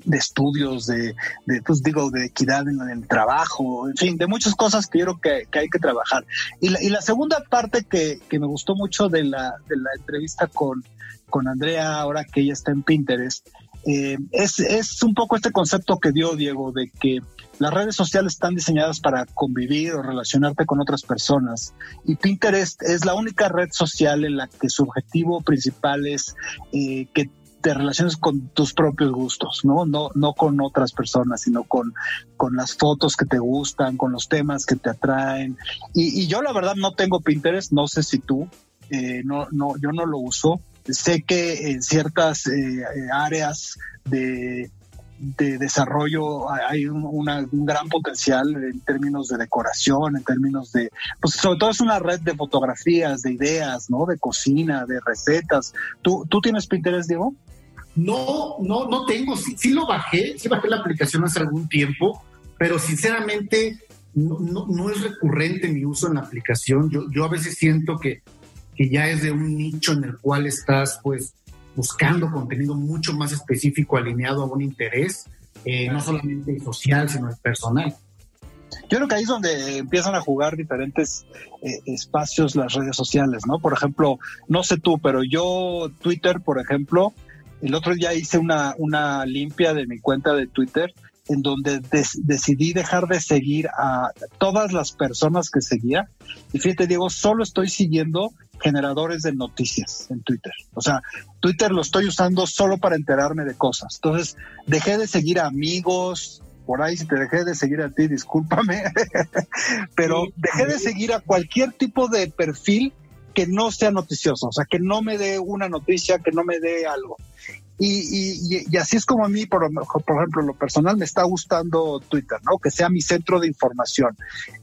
de estudios, de, de, pues digo, de equidad en, el trabajo, en fin, de muchas cosas que yo creo que, hay que trabajar. Y la, y la segunda parte que, que, me gustó mucho de la, de la entrevista con, con Andrea, ahora que ella está en Pinterest, eh, es, es un poco este concepto que dio Diego de que las redes sociales están diseñadas para convivir o relacionarte con otras personas y Pinterest es la única red social en la que su objetivo principal es eh, que te relaciones con tus propios gustos, ¿no? No, no con otras personas, sino con, con las fotos que te gustan, con los temas que te atraen. Y, yo la verdad no tengo Pinterest, no sé si tú, eh, no, no, yo no lo uso. Sé que en ciertas eh, áreas de, de desarrollo hay un, gran potencial en términos de decoración, en términos de, pues sobre todo es una red de fotografías, de ideas, ¿no? De cocina, de recetas. ¿Tú, tú tienes Pinterest, Diego? No, no, no tengo. Sí, lo bajé, sí bajé la aplicación hace algún tiempo, pero sinceramente no, no, es recurrente mi uso en la aplicación. Yo, yo a veces siento que, que ya es de un nicho en el cual estás, pues, buscando contenido mucho más específico alineado a un interés, eh, no solamente social, sino personal. Yo creo que ahí es donde empiezan a jugar diferentes eh, espacios las redes sociales, ¿no? Por ejemplo, no sé tú, pero yo Twitter, por ejemplo, el otro día hice una, una limpia de mi cuenta de Twitter en donde decidí dejar de seguir a todas las personas que seguía. Y fíjate, Diego, solo estoy siguiendo generadores de noticias en Twitter. O sea, Twitter lo estoy usando solo para enterarme de cosas. Entonces, dejé de seguir a amigos, por ahí si te dejé de seguir a ti, discúlpame, pero dejé de seguir a cualquier tipo de perfil que no sea noticioso, o sea, que no me dé una noticia, que no me dé algo. Y, y, así es como a mí, por, por ejemplo, lo personal me está gustando Twitter, ¿no? Que sea mi centro de información.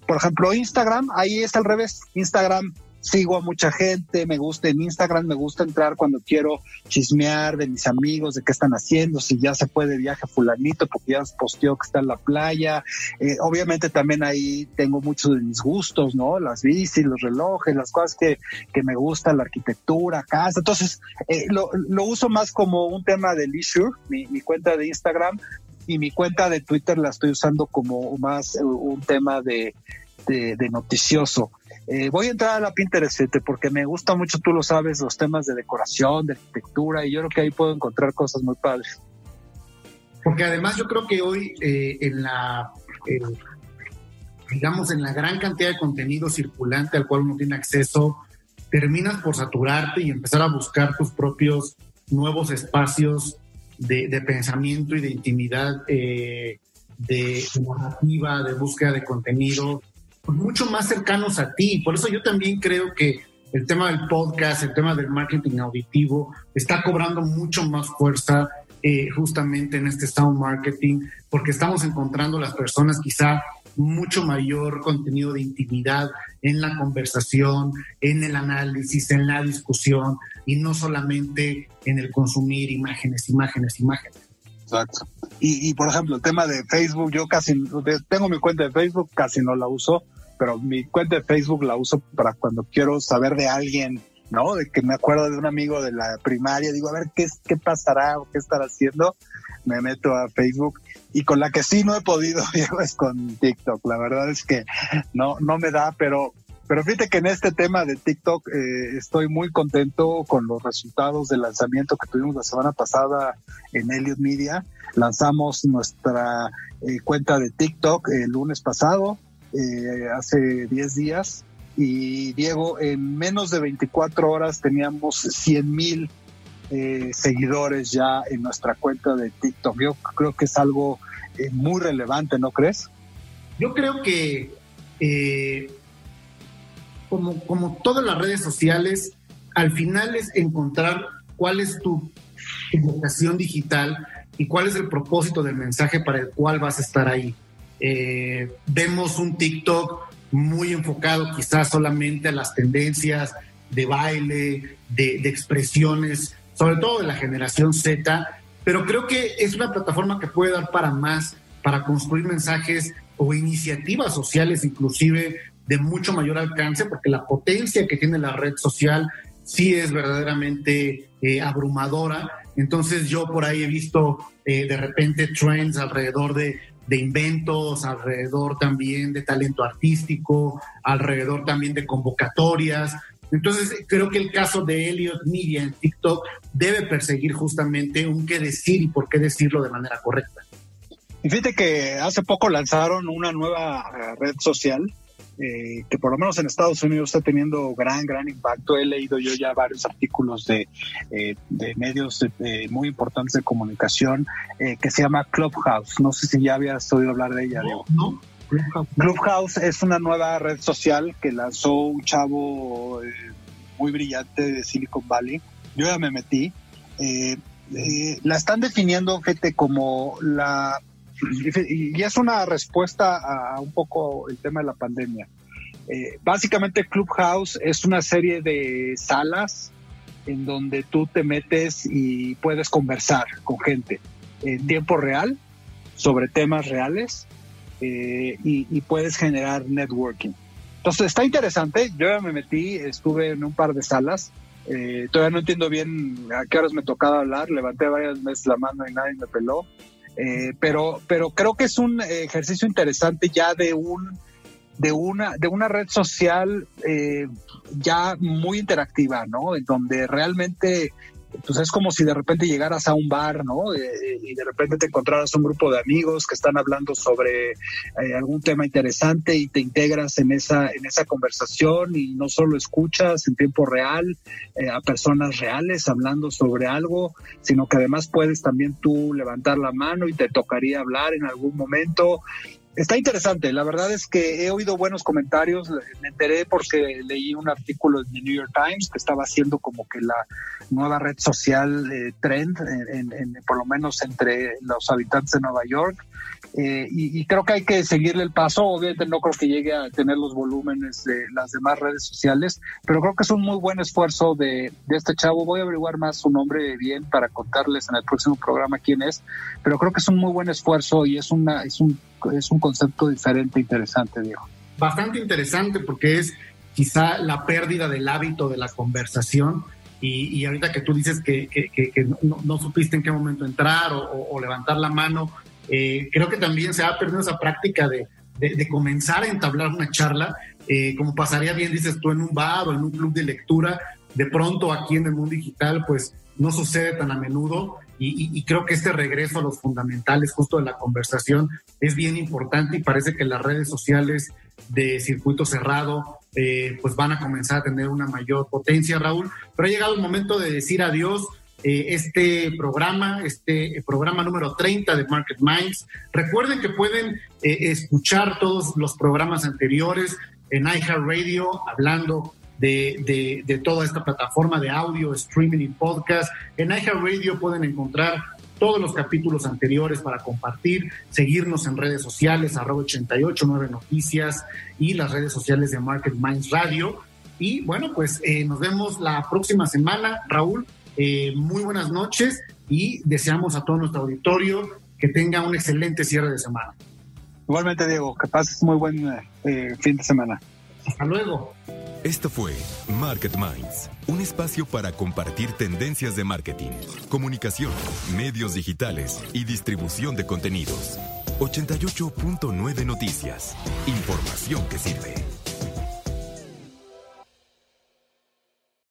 Por ejemplo, Instagram, ahí es al revés. Instagram sigo a mucha gente, me gusta en Instagram, me gusta entrar cuando quiero chismear de mis amigos, de qué están haciendo, si ya se puede viaje fulanito, porque ya posteó que está en la playa. Eh, obviamente también ahí tengo muchos de mis gustos, ¿no? Las bicis, los relojes, las cosas que, que me gustan, la arquitectura, casa. Entonces, eh, lo, lo, uso más como un tema de leisure, mi, mi cuenta de Instagram, y mi cuenta de Twitter la estoy usando como más eh, un tema de, de, de noticioso. Eh, voy a entrar a la Pinterest porque me gusta mucho, tú lo sabes, los temas de decoración, de arquitectura, y yo creo que ahí puedo encontrar cosas muy padres. Porque además yo creo que hoy eh, en la, digamos, en la gran cantidad de contenido circulante al cual uno tiene acceso, terminas por saturarte y empezar a buscar tus propios nuevos espacios de, pensamiento y de intimidad, eh, de narrativa, de búsqueda de contenido, mucho más cercanos a ti. Por eso yo también creo que el tema del podcast, el tema del marketing auditivo, está cobrando mucho más fuerza eh, justamente en este sound marketing, porque estamos encontrando las personas quizá mucho mayor contenido de intimidad en la conversación, en el análisis, en la discusión y no solamente en el consumir imágenes, imágenes, imágenes. Exacto. Y, y por ejemplo, el tema de Facebook, yo casi tengo mi cuenta de Facebook, casi no la uso, pero mi cuenta de Facebook la uso para cuando quiero saber de alguien, ¿no? De que me acuerdo de un amigo de la primaria, digo, a ver qué, qué pasará o qué estará haciendo, me meto a Facebook y con la que sí no he podido, es con TikTok. La verdad es que no, no me da, pero pero fíjate que en este tema de TikTok eh, estoy muy contento con los resultados del lanzamiento que tuvimos la semana pasada en Elliot Media. Lanzamos nuestra eh, cuenta de TikTok el lunes pasado, eh, hace 10 días. Y Diego, en menos de 24 horas teníamos 100 mil seguidores ya en nuestra cuenta de TikTok. Yo creo que es algo muy relevante, ¿no crees? Yo creo que como, como todas las redes sociales, al final es encontrar cuál es tu, vocación digital y cuál es el propósito del mensaje para el cual vas a estar ahí. Eh, vemos un TikTok muy enfocado quizás solamente a las tendencias de baile, de, expresiones, sobre todo de la generación Z, pero creo que es una plataforma que puede dar para más, para construir mensajes o iniciativas sociales inclusive de mucho mayor alcance, porque la potencia que tiene la red social sí es verdaderamente eh, abrumadora. Entonces yo por ahí he visto eh, de repente trends alrededor de, de, inventos, alrededor también de talento artístico, alrededor también de convocatorias. Entonces, creo que el caso de Elliot Media en TikTok debe perseguir justamente un qué decir y por qué decirlo de manera correcta. Y fíjate que hace poco lanzaron una nueva eh, red social eh, que por lo menos en Estados Unidos está teniendo gran, gran impacto. He leído yo ya varios artículos de, eh, de medios muy importantes de comunicación que se llama Clubhouse. No sé si ya habías oído hablar de ella, Diego. No, Clubhouse. es una nueva red social que lanzó un chavo muy brillante de Silicon Valley. Yo ya me metí. la están definiendo, gente, como la y es una respuesta a un poco el tema de la pandemia. Eh, básicamente Clubhouse es una serie de salas en donde tú te metes y puedes conversar con gente en tiempo real sobre temas reales eh, y, puedes generar networking. Entonces está interesante, yo ya me metí, estuve en un par de salas, eh, todavía no entiendo bien a qué horas me tocaba hablar, levanté varias veces la mano y nadie me peló, eh, pero, pero creo que es un ejercicio interesante ya de un de una de una red social eh, ya muy interactiva, ¿no? En donde realmente pues es como si de repente llegaras a un bar, ¿no? Eh, y de repente te encontraras un grupo de amigos que están hablando sobre eh, algún tema interesante y te integras en esa, en esa conversación y no solo escuchas en tiempo real eh, a personas reales hablando sobre algo, sino que además puedes también tú levantar la mano y te tocaría hablar en algún momento Está interesante, la verdad es que he oído buenos comentarios, me enteré porque leí un artículo en The New York Times que estaba haciendo como que la nueva red social eh, trend, en, por lo menos entre los habitantes de Nueva York, eh, y, creo que hay que seguirle el paso, obviamente no creo que llegue a tener los volúmenes de las demás redes sociales, pero creo que es un muy buen esfuerzo de, de este chavo, voy a averiguar más su nombre bien para contarles en el próximo programa quién es, pero creo que es un muy buen esfuerzo y es, una, es un es un concepto diferente, interesante, Diego. Bastante interesante porque es quizá la pérdida del hábito de la conversación y, ahorita que tú dices que, no, supiste en qué momento entrar o, levantar la mano, eh, creo que también se ha perdido esa práctica de, comenzar a entablar una charla, eh, como pasaría bien, dices tú, en un bar o en un club de lectura, de pronto aquí en el mundo digital, pues no sucede tan a menudo y, creo que este regreso a los fundamentales justo de la conversación es bien importante y parece que las redes sociales de circuito cerrado eh, pues van a comenzar a tener una mayor potencia, Raúl. Pero ha llegado el momento de decir adiós. Eh, este programa, este programa número 30 de Market Minds. Recuerden que pueden eh, escuchar todos los programas anteriores en iHeartRadio hablando de, toda esta plataforma de audio, streaming y podcast. En iHeartRadio pueden encontrar todos los capítulos anteriores para compartir, seguirnos en redes sociales, arroba 889 Noticias y las redes sociales de Market Minds Radio. Y bueno, pues eh, nos vemos la próxima semana. Raúl, eh, muy buenas noches y deseamos a todo nuestro auditorio que tenga un excelente cierre de semana. Igualmente, Diego, que pases muy buen eh, fin de semana. Hasta luego. Esto fue Market Minds, un espacio para compartir tendencias de marketing, comunicación, medios digitales y distribución de contenidos. 88.9 Noticias. Información que sirve.